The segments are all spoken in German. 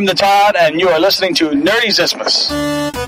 I'm the Todd, and you are listening to Nerdy Zismus.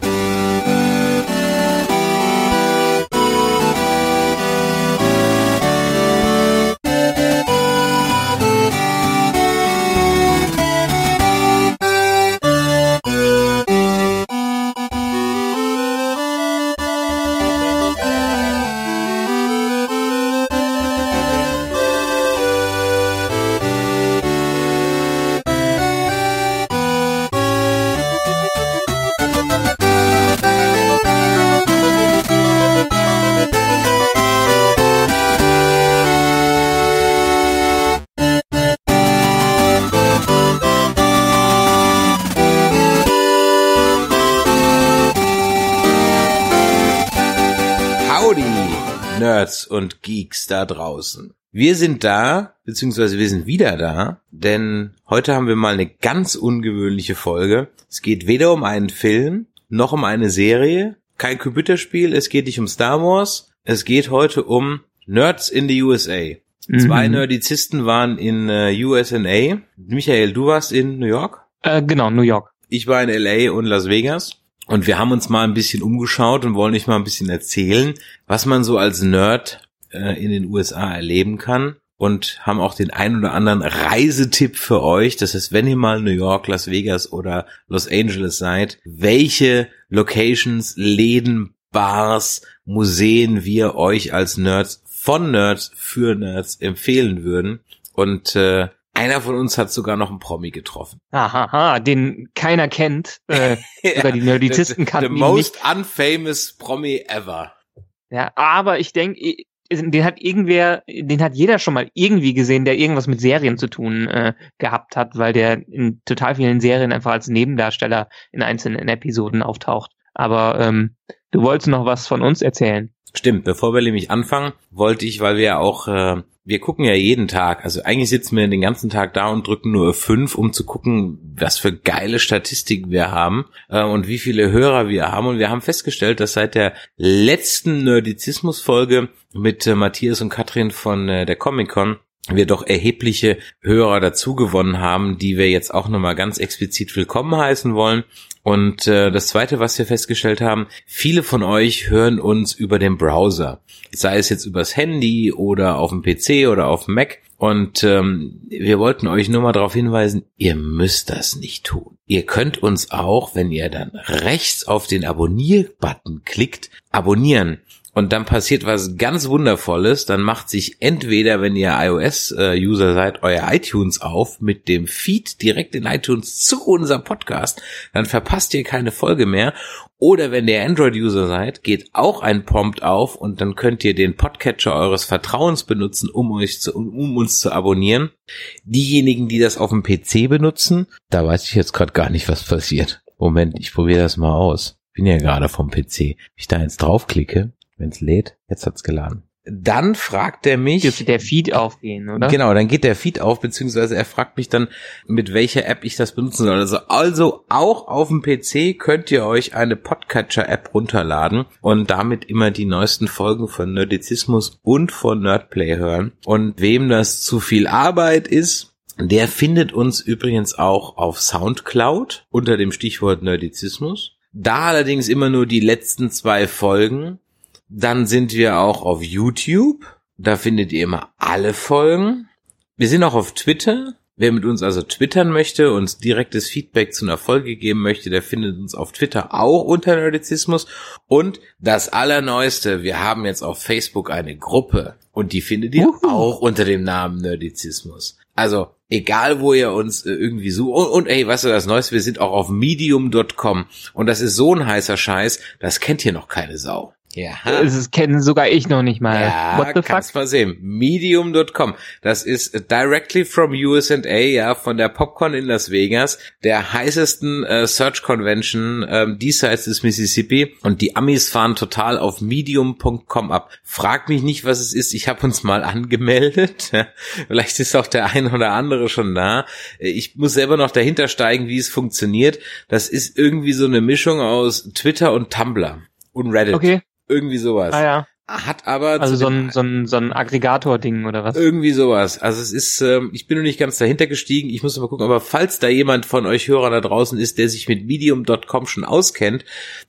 Und Geeks da draußen. Wir sind da, beziehungsweise wir sind wieder da, denn heute haben wir mal eine ganz ungewöhnliche Folge. Es geht weder um einen Film, noch um eine Serie, kein Computerspiel, es geht nicht um Star Wars, es geht heute um Nerds in the USA. Zwei Mhm. Nerdizisten waren in äh, USA. Michael, du warst in New York? Äh, genau, New York. Ich war in LA und Las Vegas und wir haben uns mal ein bisschen umgeschaut und wollen euch mal ein bisschen erzählen, was man so als Nerd äh, in den USA erleben kann und haben auch den ein oder anderen Reisetipp für euch. Das heißt, wenn ihr mal New York, Las Vegas oder Los Angeles seid, welche Locations, Läden, Bars, Museen wir euch als Nerds von Nerds für Nerds empfehlen würden. Und äh, einer von uns hat sogar noch einen Promi getroffen. Hahaha, den keiner kennt. Äh, sogar die Nerdizisten the, the kannten ihn most unfamous Promi ever. Ja, aber ich denke, den hat irgendwer, den hat jeder schon mal irgendwie gesehen, der irgendwas mit Serien zu tun äh, gehabt hat, weil der in total vielen Serien einfach als Nebendarsteller in einzelnen Episoden auftaucht. Aber ähm, du wolltest noch was von uns erzählen. Stimmt, bevor wir nämlich anfangen, wollte ich, weil wir ja auch, äh, wir gucken ja jeden Tag, also eigentlich sitzen wir den ganzen Tag da und drücken nur fünf, um zu gucken, was für geile Statistiken wir haben äh, und wie viele Hörer wir haben. Und wir haben festgestellt, dass seit der letzten Nerdizismus-Folge mit äh, Matthias und Katrin von äh, der Comic-Con wir doch erhebliche Hörer dazu gewonnen haben, die wir jetzt auch nochmal ganz explizit willkommen heißen wollen. Und äh, das Zweite, was wir festgestellt haben, viele von euch hören uns über den Browser, sei es jetzt übers Handy oder auf dem PC oder auf dem Mac. Und ähm, wir wollten euch nur mal darauf hinweisen, ihr müsst das nicht tun. Ihr könnt uns auch, wenn ihr dann rechts auf den Abonnier-Button klickt, abonnieren. Und dann passiert was ganz Wundervolles. Dann macht sich entweder, wenn ihr iOS-User seid, euer iTunes auf mit dem Feed direkt in iTunes zu unserem Podcast. Dann verpasst ihr keine Folge mehr. Oder wenn ihr Android-User seid, geht auch ein Prompt auf und dann könnt ihr den Podcatcher eures Vertrauens benutzen, um euch zu, um uns zu abonnieren. Diejenigen, die das auf dem PC benutzen, da weiß ich jetzt gerade gar nicht, was passiert. Moment, ich probiere das mal aus. Bin ja gerade vom PC. Wenn ich da jetzt draufklicke, wenn es lädt, jetzt hat's geladen. Dann fragt er mich. Dürfte der Feed aufgehen, oder? Genau, dann geht der Feed auf, beziehungsweise er fragt mich dann, mit welcher App ich das benutzen soll. Also, also auch auf dem PC könnt ihr euch eine Podcatcher-App runterladen und damit immer die neuesten Folgen von Nerdizismus und von Nerdplay hören. Und wem das zu viel Arbeit ist, der findet uns übrigens auch auf Soundcloud unter dem Stichwort Nerdizismus. Da allerdings immer nur die letzten zwei Folgen. Dann sind wir auch auf YouTube. Da findet ihr immer alle Folgen. Wir sind auch auf Twitter. Wer mit uns also twittern möchte, uns direktes Feedback zu einer Folge geben möchte, der findet uns auf Twitter auch unter Nerdizismus. Und das Allerneueste, wir haben jetzt auf Facebook eine Gruppe und die findet ihr Uhu. auch unter dem Namen Nerdizismus. Also egal, wo ihr uns äh, irgendwie sucht. Und, und ey, weißt du das Neueste, wir sind auch auf medium.com und das ist so ein heißer Scheiß, das kennt hier noch keine Sau. Ja. Das ist- kennen sogar ich noch nicht mal. Ja, What the fuck? kannst mal sehen. Medium.com. Das ist äh, directly from USA, ja, von der Popcorn in Las Vegas, der heißesten äh, Search Convention ähm, diesseits des Mississippi. Und die Amis fahren total auf medium.com ab. Frag mich nicht, was es ist. Ich habe uns mal angemeldet. Vielleicht ist auch der eine oder andere schon da. Äh, Ich muss selber noch dahinter steigen, wie es funktioniert. Das ist irgendwie so eine Mischung aus Twitter und Tumblr und Reddit. Okay, Irgendwie sowas. ah ja. hat aber also so ein, so ein, so ein Aggregator-Ding oder was? Irgendwie sowas. Also es ist, ähm, ich bin noch nicht ganz dahinter gestiegen, ich muss mal gucken, aber falls da jemand von euch Hörern da draußen ist, der sich mit medium.com schon auskennt,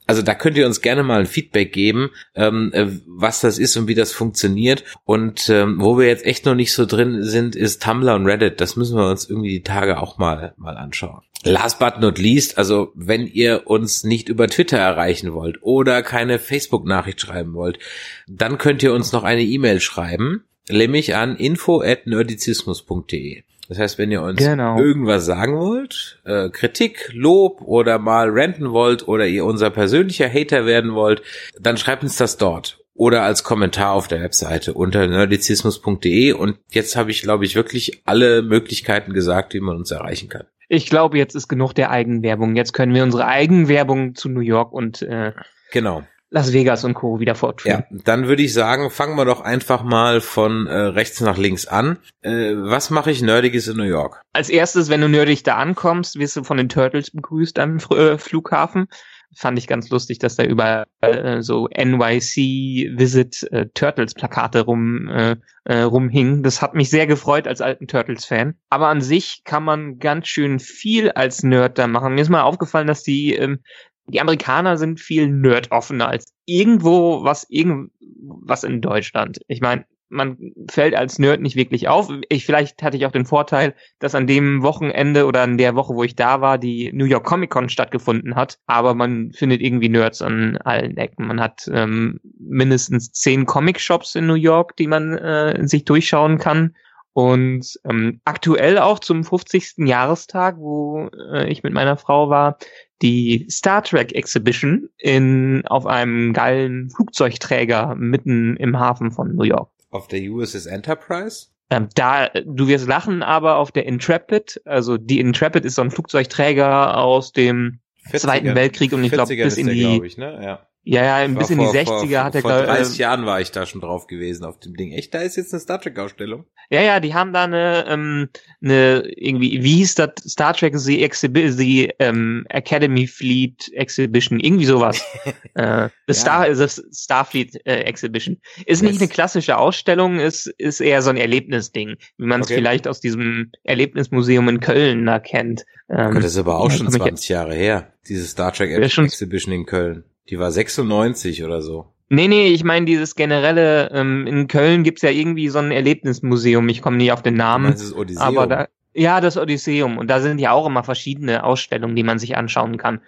also da könnt ihr uns gerne mal ein Feedback geben, ähm, äh, was das ist und wie das funktioniert. Und ähm, wo wir jetzt echt noch nicht so drin sind, ist Tumblr und Reddit. Das müssen wir uns irgendwie die Tage auch mal, mal anschauen. Last but not least, also wenn ihr uns nicht über Twitter erreichen wollt oder keine Facebook-Nachricht schreiben wollt, dann könnt ihr uns noch eine E-Mail schreiben, nämlich an info@nerdizismus.de. Das heißt, wenn ihr uns Genau. irgendwas sagen wollt, äh, Kritik, Lob oder mal ranten wollt oder ihr unser persönlicher Hater werden wollt, dann schreibt uns das dort oder als Kommentar auf der Webseite unter nerdizismus.de und jetzt habe ich glaube ich wirklich alle Möglichkeiten gesagt, wie man uns erreichen kann. Ich glaube, jetzt ist genug der Eigenwerbung. Jetzt können wir unsere Eigenwerbung zu New York und äh, Genau. Las Vegas und Co. wieder fortführen. Ja, dann würde ich sagen, fangen wir doch einfach mal von äh, rechts nach links an. Äh, was mache ich Nerdiges in New York? Als erstes, wenn du nerdig da ankommst, wirst du von den Turtles begrüßt am äh, Flughafen. Fand ich ganz lustig, dass da überall äh, so NYC Visit äh, Turtles Plakate rum äh, äh, rumhingen. Das hat mich sehr gefreut als alten Turtles Fan. Aber an sich kann man ganz schön viel als Nerd da machen. Mir ist mal aufgefallen, dass die ähm, die Amerikaner sind viel nerdoffener als irgendwo was irgend was in Deutschland. Ich meine, man fällt als Nerd nicht wirklich auf. Ich vielleicht hatte ich auch den Vorteil, dass an dem Wochenende oder an der Woche, wo ich da war, die New York Comic Con stattgefunden hat. Aber man findet irgendwie Nerds an allen Ecken. Man hat ähm, mindestens zehn Comic Shops in New York, die man äh, sich durchschauen kann. Und ähm, aktuell auch zum 50. Jahrestag, wo äh, ich mit meiner Frau war, die Star Trek Exhibition in auf einem geilen Flugzeugträger mitten im Hafen von New York. Auf der USS Enterprise? Ähm, da, du wirst lachen, aber auf der Intrepid, also die Intrepid ist so ein Flugzeugträger aus dem 40er. Zweiten Weltkrieg und ich glaube 40er bis in die, ich, ne? Ja. Ja, ja, bis in die Vor- 60er vor, hat er Vor glaub- 30 äh, Jahren war ich da schon drauf gewesen auf dem Ding. Echt, da ist jetzt eine Star Trek Ausstellung. Ja, ja, die haben da eine, ähm, eine irgendwie, wie hieß das? Star Trek The, Exhibi The ähm, Academy Fleet Exhibition, irgendwie sowas. äh, the Star, the Starfleet äh, Exhibition. Ist nicht Yes. eine klassische Ausstellung, ist, ist eher so ein Erlebnisding, wie man es Okay. vielleicht aus diesem Erlebnismuseum in Köln da kennt. Ähm, Gott, das ist aber auch ja, schon komm ich 20 Jahre her. Diese Star Trek Ja, Exhibition in Köln. Die war 96 oder so. Nee, nee, ich meine dieses generelle, ähm, in Köln gibt's ja irgendwie so ein Erlebnismuseum, ich komme nie auf den Namen. das Odysseum? Aber da, ja, das Odysseum. Und da sind ja auch immer verschiedene Ausstellungen, die man sich anschauen kann.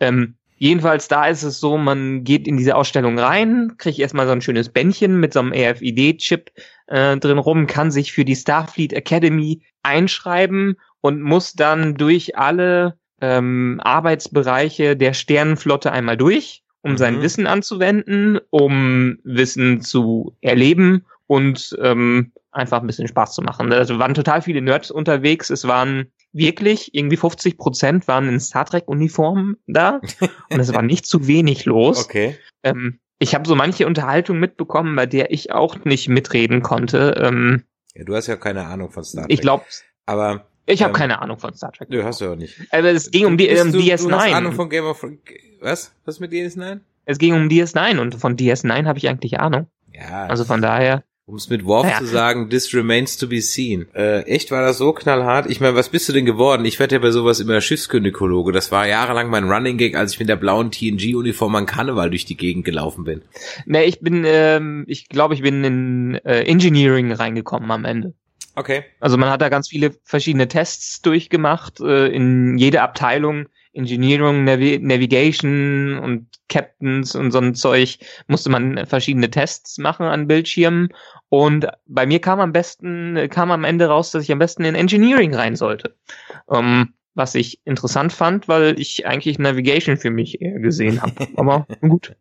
Ähm, jedenfalls da ist es so, man geht in diese Ausstellung rein, kriegt erstmal so ein schönes Bändchen mit so einem RFID-Chip äh, drin rum, kann sich für die Starfleet Academy einschreiben und muss dann durch alle ähm, Arbeitsbereiche der Sternenflotte einmal durch, um Mhm. sein Wissen anzuwenden, um Wissen zu erleben und ähm, einfach ein bisschen Spaß zu machen. Also waren total viele Nerds unterwegs. Es waren wirklich irgendwie 50 Prozent waren in Star Trek Uniformen da und es war nicht zu wenig los. Okay. Ähm, ich habe so manche Unterhaltung mitbekommen, bei der ich auch nicht mitreden konnte. Ähm, Ja, du hast ja keine Ahnung von Star Trek. ich glaube, Aber ich habe Ähm, keine Ahnung von Star Trek. du hast ja auch nicht. Aber es ging um die um du, Du hast Ahnung DS9. von Game of Was? Was mit DS9? Es ging um DS9 und von DS9 habe ich eigentlich Ahnung. Ja. Also von daher. Um es mit Worf Naja. zu sagen, this remains to be seen. Äh, echt, war das so knallhart? Ich meine, was bist du denn geworden? Ich werde ja bei sowas immer Schiffsgynäkologe. Das war jahrelang mein Running Gag, als ich mit der blauen TNG-Uniform an Karneval durch die Gegend gelaufen bin. Ne, ich bin, ähm, ich glaube, ich bin in äh, Engineering reingekommen am Ende. Okay. Also man hat da ganz viele verschiedene Tests durchgemacht, äh, in jede Abteilung, Engineering, Navi Navigation und Captains und so ein Zeug, musste man verschiedene Tests machen an Bildschirmen. Und bei mir kam am besten, kam am Ende raus, dass ich am besten in Engineering rein sollte. Ähm, was ich interessant fand, weil ich eigentlich Navigation für mich eher gesehen habe. Aber gut.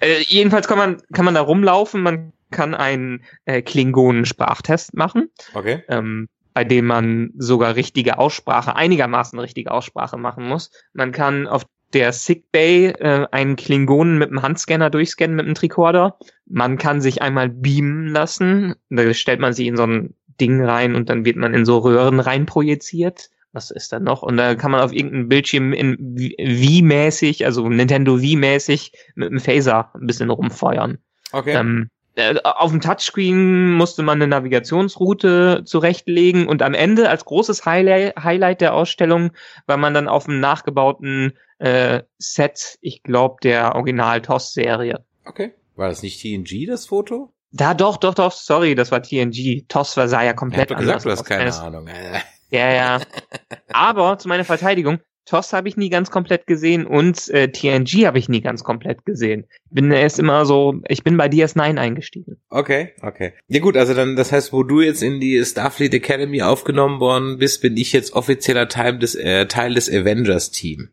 Äh, jedenfalls kann man, kann man da rumlaufen, man kann einen äh, Klingonen-Sprachtest machen Okay. ähm, bei dem man sogar richtige Aussprache, einigermaßen richtige Aussprache machen muss. Man kann auf der Sickbay äh, einen Klingonen mit dem Handscanner durchscannen mit dem Tricorder. Man kann sich einmal beamen lassen. Da stellt man sich in so ein Ding rein und dann wird man in so Röhren rein projiziert. Was ist da noch? Und da kann man auf irgendeinem Bildschirm in Wii-mäßig, also Nintendo Wii-mäßig mit dem Phaser ein bisschen rumfeuern. Okay. Ähm, äh, auf dem Touchscreen musste man eine Navigationsroute zurechtlegen und am Ende als großes Highlight, der Ausstellung war man dann auf dem nachgebauten äh, Set, ich glaube, der Original-TOS-Serie. okay. War das nicht TNG, das Foto? Da doch, doch, doch, sorry, das war TNG. TOS war, sah ja Ich hab komplett doch gesagt, anders du hast keine Ahnung. Äh, Ja, ja. Aber zu meiner Verteidigung, TOS habe ich nie ganz komplett gesehen und äh, TNG habe ich nie ganz komplett gesehen. Bin erst immer so, ich bin bei DS9 eingestiegen. Okay, okay. Ja gut, also dann, das heißt, wo du jetzt in die Starfleet Academy aufgenommen worden bist, bin ich jetzt offizieller Teil des, äh, Teil des Avengers-Team.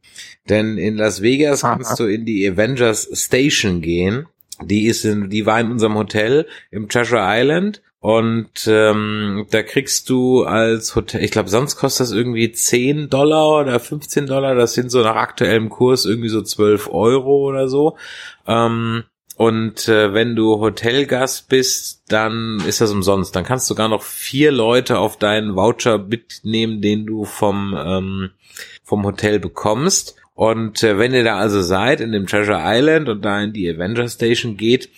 Denn in Las Vegas Aha. kannst du in die Avengers Station gehen. Die ist in, die war in unserem Hotel im Treasure Island. Und ähm, da kriegst du als Hotel, ich glaube, sonst kostet das irgendwie 10 Dollar oder 15 Dollar. Das sind so nach aktuellem Kurs irgendwie so 12 Euro oder so. Ähm, und äh, wenn du Hotelgast bist, dann ist das umsonst. Dann kannst du sogar noch vier Leute auf deinen Voucher mitnehmen, den du vom, ähm, vom Hotel bekommst. Und äh, wenn ihr da also seid in dem Treasure Island und da in die Avenger Station geht,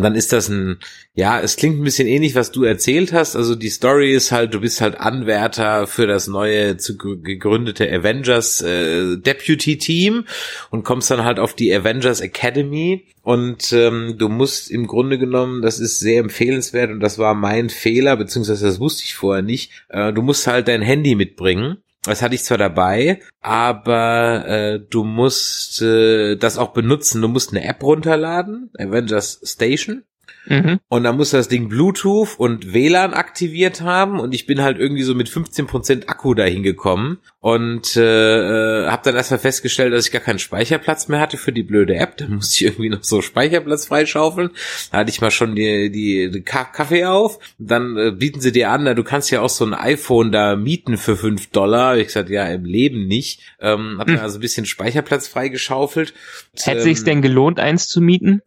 dann ist das ein, ja, es klingt ein bisschen ähnlich, was du erzählt hast. Also die Story ist halt, du bist halt Anwärter für das neue zu gr- gegründete Avengers äh, Deputy Team und kommst dann halt auf die Avengers Academy und ähm, du musst im Grunde genommen, das ist sehr empfehlenswert und das war mein Fehler, beziehungsweise das wusste ich vorher nicht, äh, du musst halt dein Handy mitbringen. Das hatte ich zwar dabei, aber äh, du musst äh, das auch benutzen. Du musst eine App runterladen, Avengers Station. Mhm. Und dann muss das Ding Bluetooth und WLAN aktiviert haben und ich bin halt irgendwie so mit 15% Akku dahin gekommen und äh, äh, habe dann erstmal festgestellt, dass ich gar keinen Speicherplatz mehr hatte für die blöde App. Dann musste ich irgendwie noch so Speicherplatz freischaufeln. Da hatte ich mal schon die, die, die Ka Kaffee auf. Dann äh, bieten sie dir an, na, du kannst ja auch so ein iPhone da mieten für 5 Dollar. Ich gesagt, ja, im Leben nicht. Ähm, hab dann also ein bisschen Speicherplatz freigeschaufelt. Hätte Ähm, sich's denn gelohnt, eins zu mieten?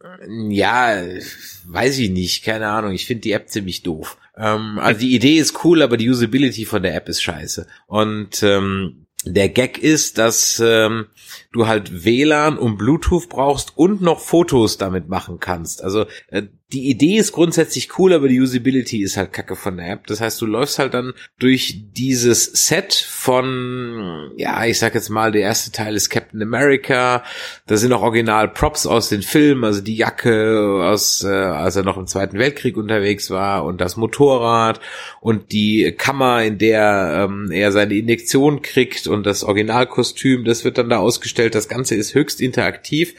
ja, weiß ich nicht, keine Ahnung. Ich finde die App ziemlich doof. Ähm, also die Idee ist cool, aber die Usability von der App ist scheiße. Und ähm, der Gag ist, dass ähm, du halt WLAN und Bluetooth brauchst und noch Fotos damit machen kannst. Also äh, die Idee ist grundsätzlich cool, aber die Usability ist halt kacke von der App. Das heißt, du läufst halt dann durch dieses Set von, ja, ich sag jetzt mal, der erste Teil ist Captain America. Da sind auch original Props aus den Filmen, also die Jacke aus, äh, als er noch im Zweiten Weltkrieg unterwegs war und das Motorrad und die Kammer, in der ähm, er seine Injektion kriegt und das Originalkostüm, das wird dann da ausgestellt. Das Ganze ist höchst interaktiv,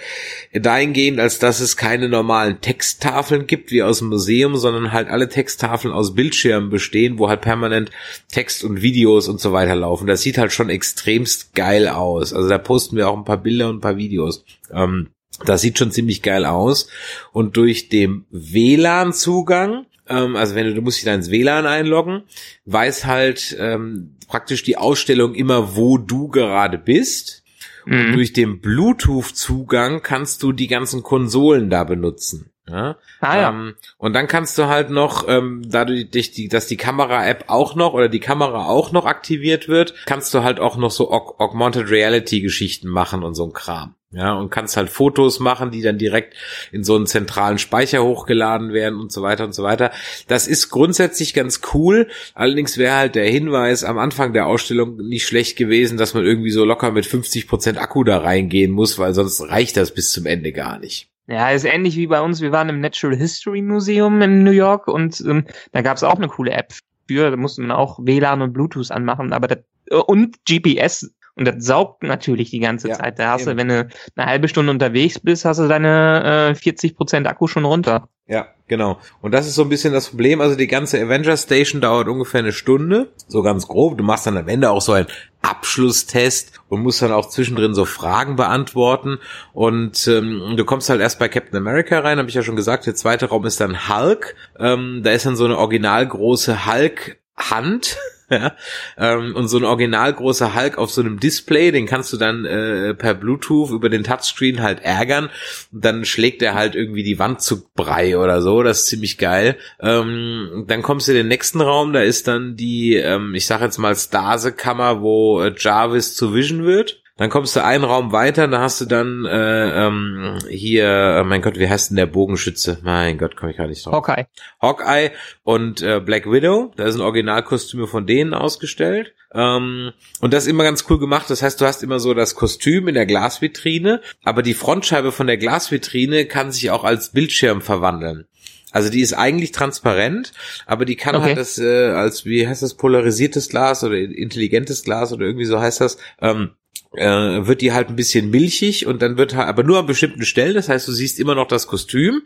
dahingehend, als dass es keine normalen Texttafeln gibt wie aus dem Museum, sondern halt alle Texttafeln aus Bildschirmen bestehen, wo halt permanent Text und Videos und so weiter laufen. Das sieht halt schon extremst geil aus. Also da posten wir auch ein paar Bilder und ein paar Videos. Ähm, das sieht schon ziemlich geil aus. Und durch den WLAN-Zugang, ähm, also wenn du, du musst dich da ins WLAN einloggen, weiß halt ähm, praktisch die Ausstellung immer, wo du gerade bist. Und Mhm. durch den Bluetooth-Zugang kannst du die ganzen Konsolen da benutzen. Ja? Ah ja. Ähm, und dann kannst du halt noch, ähm, dadurch, die, dass die Kamera-App auch noch oder die Kamera auch noch aktiviert wird, kannst du halt auch noch so Aug Augmented Reality-Geschichten machen und so ein Kram. Ja, und kannst halt Fotos machen, die dann direkt in so einen zentralen Speicher hochgeladen werden und so weiter und so weiter. Das ist grundsätzlich ganz cool. Allerdings wäre halt der Hinweis am Anfang der Ausstellung nicht schlecht gewesen, dass man irgendwie so locker mit 50% Akku da reingehen muss, weil sonst reicht das bis zum Ende gar nicht. Ja, ist ähnlich wie bei uns. Wir waren im Natural History Museum in New York und ähm, da gab es auch eine coole App für. Da musste man auch WLAN und Bluetooth anmachen, aber das, äh, und GPS. Und das saugt natürlich die ganze Ja, Zeit. Da hast eben. du, wenn du eine halbe Stunde unterwegs bist, hast du deine äh, 40% Akku schon runter. Ja, genau. Und das ist so ein bisschen das Problem. Also die ganze Avenger Station dauert ungefähr eine Stunde, so ganz grob. Du machst dann am Ende auch so einen Abschlusstest und musst dann auch zwischendrin so Fragen beantworten. Und ähm, du kommst halt erst bei Captain America rein, habe ich ja schon gesagt. Der zweite Raum ist dann Hulk. Ähm, da ist dann so eine original große Hulk-Hand. Ähm, und so ein original großer Hulk auf so einem Display, den kannst du dann äh, per Bluetooth über den Touchscreen halt ärgern und dann schlägt er halt irgendwie die Wand zu Brei oder so, das ist ziemlich geil. Ähm, dann kommst du in den nächsten Raum, da ist dann die, ähm, ich sag jetzt mal Stase-Kammer, wo äh, Jarvis zu Vision wird. Dann kommst du einen Raum weiter, da hast du dann äh, ähm, hier, äh, mein Gott, wie heißt denn der Bogenschütze? Mein Gott, komme ich gar nicht drauf. Hawkeye. Hawkeye und äh, Black Widow. Da sind Originalkostüme von denen ausgestellt. Ähm, und das ist immer ganz cool gemacht. Das heißt, du hast immer so das Kostüm in der Glasvitrine, aber die Frontscheibe von der Glasvitrine kann sich auch als Bildschirm verwandeln. Also die ist eigentlich transparent, aber die kann Okay. halt das äh, als, wie heißt das, polarisiertes Glas oder intelligentes Glas oder irgendwie so heißt das, ähm, äh, wird die halt ein bisschen milchig und dann wird halt, aber nur an bestimmten Stellen, das heißt, du siehst immer noch das Kostüm,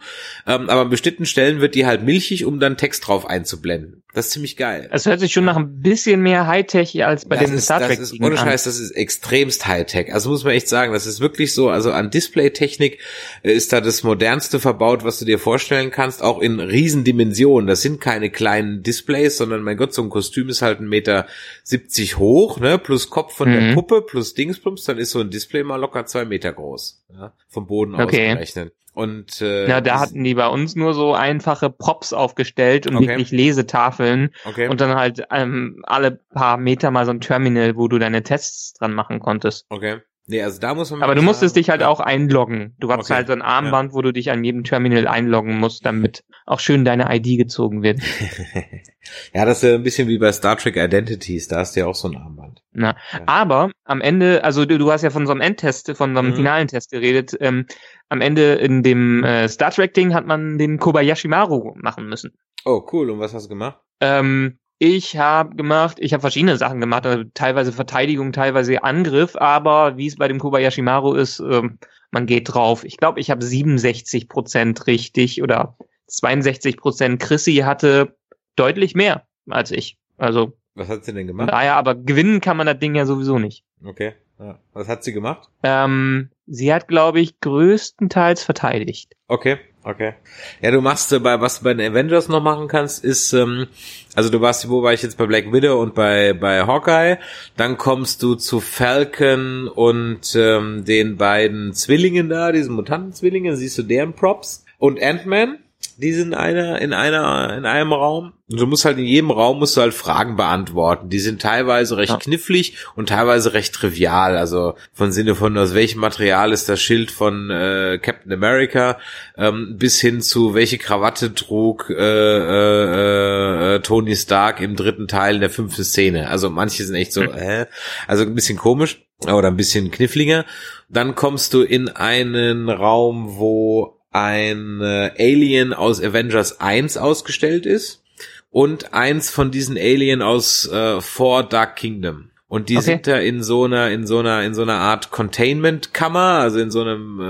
ähm, aber an bestimmten Stellen wird die halt milchig, um dann Text drauf einzublenden. Das ist ziemlich geil. Es hört sich schon nach ein bisschen mehr Hightech als bei das den ist, Star Trek das ist, ohne Scheiß, das ist extremst Hightech. Also muss man echt sagen, das ist wirklich so, also an Displaytechnik äh, ist da das modernste verbaut, was du dir vorstellen kannst, auch in Riesendimensionen. Das sind keine kleinen Displays, sondern mein Gott, so ein Kostüm ist halt ein Meter 70 hoch, ne, plus Kopf von der Mhm. Puppe, plus Dingsbums, dann ist so ein Display mal locker zwei Meter groß, ja, vom Boden Okay. ausgerechnet. Und äh, Ja, da hatten die bei uns nur so einfache Props aufgestellt und Okay. wirklich Lesetafeln okay. und dann halt ähm, alle paar Meter mal so ein Terminal, wo du deine Tests dran machen konntest. okay. Nee, also da muss man Aber du musstest sagen, dich halt ja. auch einloggen. Du hast Okay, halt so ein Armband, wo du dich an jedem Terminal einloggen musst, damit auch schön deine ID gezogen wird. ja, das ist ja ein bisschen wie bei Star Trek Identities, da hast du ja auch so ein Armband. Na, Ja. aber am Ende, also du, du hast ja von so einem Endtest, von so einem Mhm. finalen Test geredet. Ähm, am Ende in dem äh, Star Trek Ding hat man den Kobayashi Maru machen müssen. Oh, cool. Und was hast du gemacht? Ähm, ich habe gemacht, ich habe verschiedene Sachen gemacht, also teilweise Verteidigung, teilweise Angriff, aber wie es bei dem Kobayashi Maru ist, ähm, man geht drauf. Ich glaube, ich habe 67 Prozent richtig oder 62 Prozent. Chrissy hatte deutlich mehr als ich. Also Was hat sie denn gemacht? daher, aber gewinnen kann man das Ding ja sowieso nicht. Okay. Ja. Was hat sie gemacht? Ähm, sie hat, glaube ich, größtenteils verteidigt. Okay, okay. Ja, du machst äh, bei was du bei den Avengers noch machen kannst, ist ähm, also du warst, wo war ich jetzt bei Black Widow und bei bei Hawkeye, dann kommst du zu Falcon und ähm, den beiden Zwillingen da, diesen Mutantenzwillingen, siehst du deren Props und Ant-Man, die sind in einer in einer in einem Raum. Und du musst halt in jedem Raum musst du halt Fragen beantworten. Die sind teilweise recht Ja. knifflig und teilweise recht trivial. Also von Sinne von aus welchem Material ist das Schild von äh, Captain America ähm, bis hin zu welche Krawatte trug äh, äh, äh, Tony Stark im dritten Teil der fünften Szene. Also manche sind echt so, äh, also ein bisschen komisch oder ein bisschen kniffliger. Dann kommst du in einen Raum, wo ein äh, Alien aus Avengers 1 ausgestellt ist und eins von diesen Alien aus äh, For Dark Kingdom. Und die Okay. sind da in so einer, in so einer, in so einer Art Containment-Kammer, also in so einem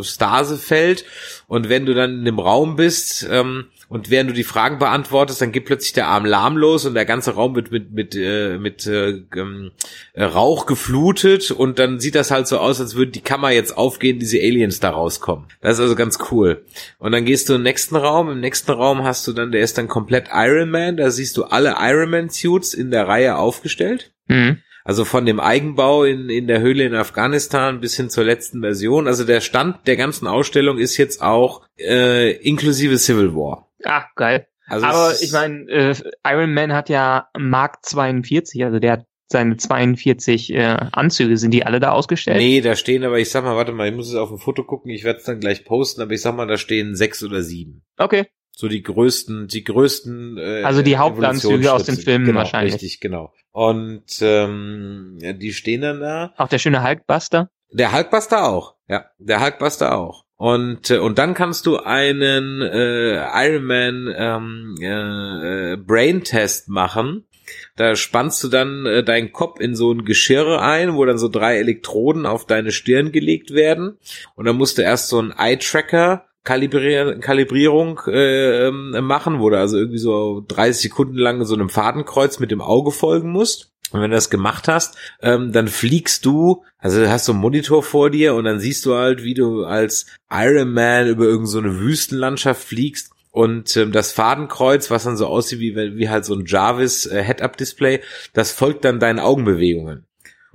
äh, Stasefeld. Und wenn du dann in dem Raum bist ähm, und während du die Fragen beantwortest, dann geht plötzlich der Alarm los und der ganze Raum wird mit mit äh, mit äh, ähm, äh, Rauch geflutet und dann sieht das halt so aus, als würde die Kammer jetzt aufgehen, diese Aliens da rauskommen. Das ist also ganz cool. Und dann gehst du in den nächsten Raum. Im nächsten Raum hast du dann, der ist dann komplett Iron Man. Da siehst du alle Iron Man Suits in der Reihe aufgestellt. Mhm. Also von dem Eigenbau in, in der Höhle in Afghanistan bis hin zur letzten Version. Also der Stand der ganzen Ausstellung ist jetzt auch äh, inklusive Civil War. Ah, geil. Also aber ich meine, äh, Iron Man hat ja Mark 42, also der hat seine 42 äh, Anzüge. Sind die alle da ausgestellt? Nee, da stehen aber, ich sag mal, warte mal, ich muss es auf ein Foto gucken, ich werde es dann gleich posten, aber ich sag mal, da stehen sechs oder sieben. Okay. So die größten, die größten. Äh, Also die Hauptanzüge aus den. Filmen genau, wahrscheinlich. Richtig, genau. Und ähm, ja, die stehen dann da. Auch der schöne Hulkbuster. Der Hulkbuster auch. Ja, der Hulkbuster auch. Und äh, und dann kannst du einen äh, Iron Man ähm, äh, äh, Brain Test machen. Da spannst du dann äh, deinen Kopf in so ein Geschirr ein, wo dann so drei Elektroden auf deine Stirn gelegt werden. Und dann musst du erst so einen Eye Tracker Kalibrier Kalibrierung äh, ähm, machen, wo du also irgendwie so 30 Sekunden lang so einem Fadenkreuz mit dem Auge folgen musst. Und wenn du das gemacht hast, ähm, dann fliegst du, also du hast so einen Monitor vor dir und dann siehst du halt, wie du als Iron Man über irgendeine so Wüstenlandschaft fliegst und ähm, das Fadenkreuz, was dann so aussieht wie, wie halt so ein Jarvis äh, Head-Up-Display, das folgt dann deinen Augenbewegungen.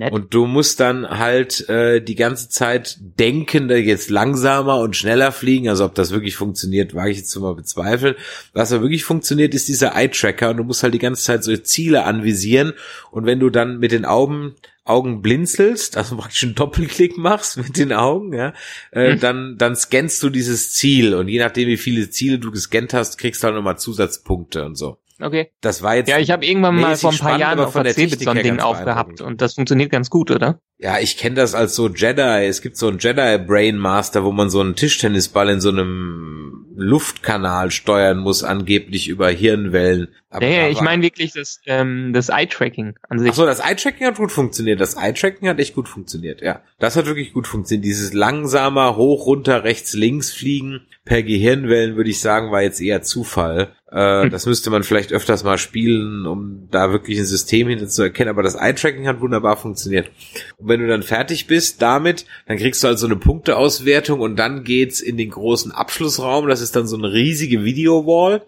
Nett. Und du musst dann halt äh, die ganze Zeit denken, da jetzt langsamer und schneller fliegen. Also ob das wirklich funktioniert, wage ich jetzt mal bezweifeln. Was aber wirklich funktioniert, ist dieser Eye-Tracker und du musst halt die ganze Zeit so Ziele anvisieren. Und wenn du dann mit den Augen Augen blinzelst, also praktisch einen Doppelklick machst mit den Augen, ja, äh, Mhm. dann, dann scannst du dieses Ziel und je nachdem, wie viele Ziele du gescannt hast, kriegst du dann nochmal Zusatzpunkte und so. Okay. Das war jetzt Ja, ich habe irgendwann mal vor ein paar spannend, Jahren auf von der Technik so her Ding aufgehabt und das funktioniert ganz gut, oder? Ja, ich kenne das als so Jedi. Es gibt so einen Jedi Brain Master, wo man so einen Tischtennisball in so einem Luftkanal steuern muss, angeblich über Hirnwellen. Aber Nee, da ich meine wirklich das, ähm, das Eye-Tracking an sich. Ach so, das Eye-Tracking hat gut funktioniert. Das Eye-Tracking hat echt gut funktioniert, ja. Das hat wirklich gut funktioniert. Dieses langsamer hoch, runter, rechts, links fliegen per Gehirnwellen, würde ich sagen, war jetzt eher Zufall. Äh, Hm. Das müsste man vielleicht öfters mal spielen, um da wirklich ein System hinter zu erkennen. Aber das Eye-Tracking hat wunderbar funktioniert. Und wenn du dann fertig bist damit, dann kriegst du halt so eine Punkteauswertung und dann geht's in den großen Abschlussraum. Das ist dann so eine riesige Video-Wall.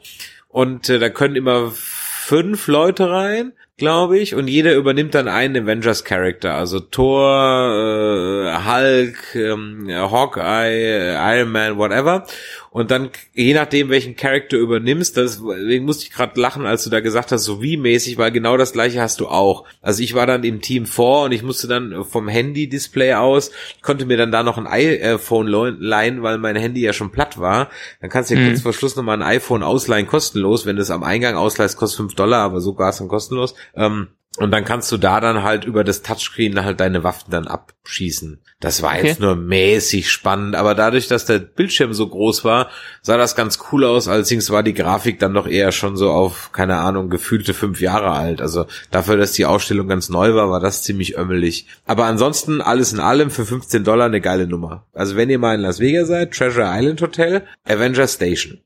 Und äh, da können immer fünf Leute rein, glaube ich, und jeder übernimmt dann einen Avengers-Charakter, also Thor, äh, Hulk, ähm, Hawkeye, äh, Iron Man, whatever. Und dann, je nachdem, welchen Charakter übernimmst, deswegen musste ich gerade lachen, als du da gesagt hast, so wie mäßig, weil genau das gleiche hast du auch. Also ich war dann im Team 4 und ich musste dann vom Handy-Display aus, ich konnte mir dann da noch ein iPhone leihen, weil mein Handy ja schon platt war. Dann kannst du dir Mhm. kurz vor Schluss nochmal ein iPhone ausleihen, kostenlos. Wenn du es am Eingang ausleihst, kostet 5 Dollar, aber so war es dann kostenlos. Ähm, und dann kannst du da dann halt über das Touchscreen halt deine Waffen dann abschießen. Das war Okay. jetzt nur mäßig spannend, aber dadurch, dass der Bildschirm so groß war, sah das ganz cool aus. Allerdings war die Grafik dann doch eher schon so auf, keine Ahnung, gefühlte fünf Jahre alt. Also dafür, dass die Ausstellung ganz neu war, war das ziemlich ömmelig. Aber ansonsten alles in allem für 15 Dollar eine geile Nummer. Also wenn ihr mal in Las Vegas seid, Treasure Island Hotel, Avenger Station.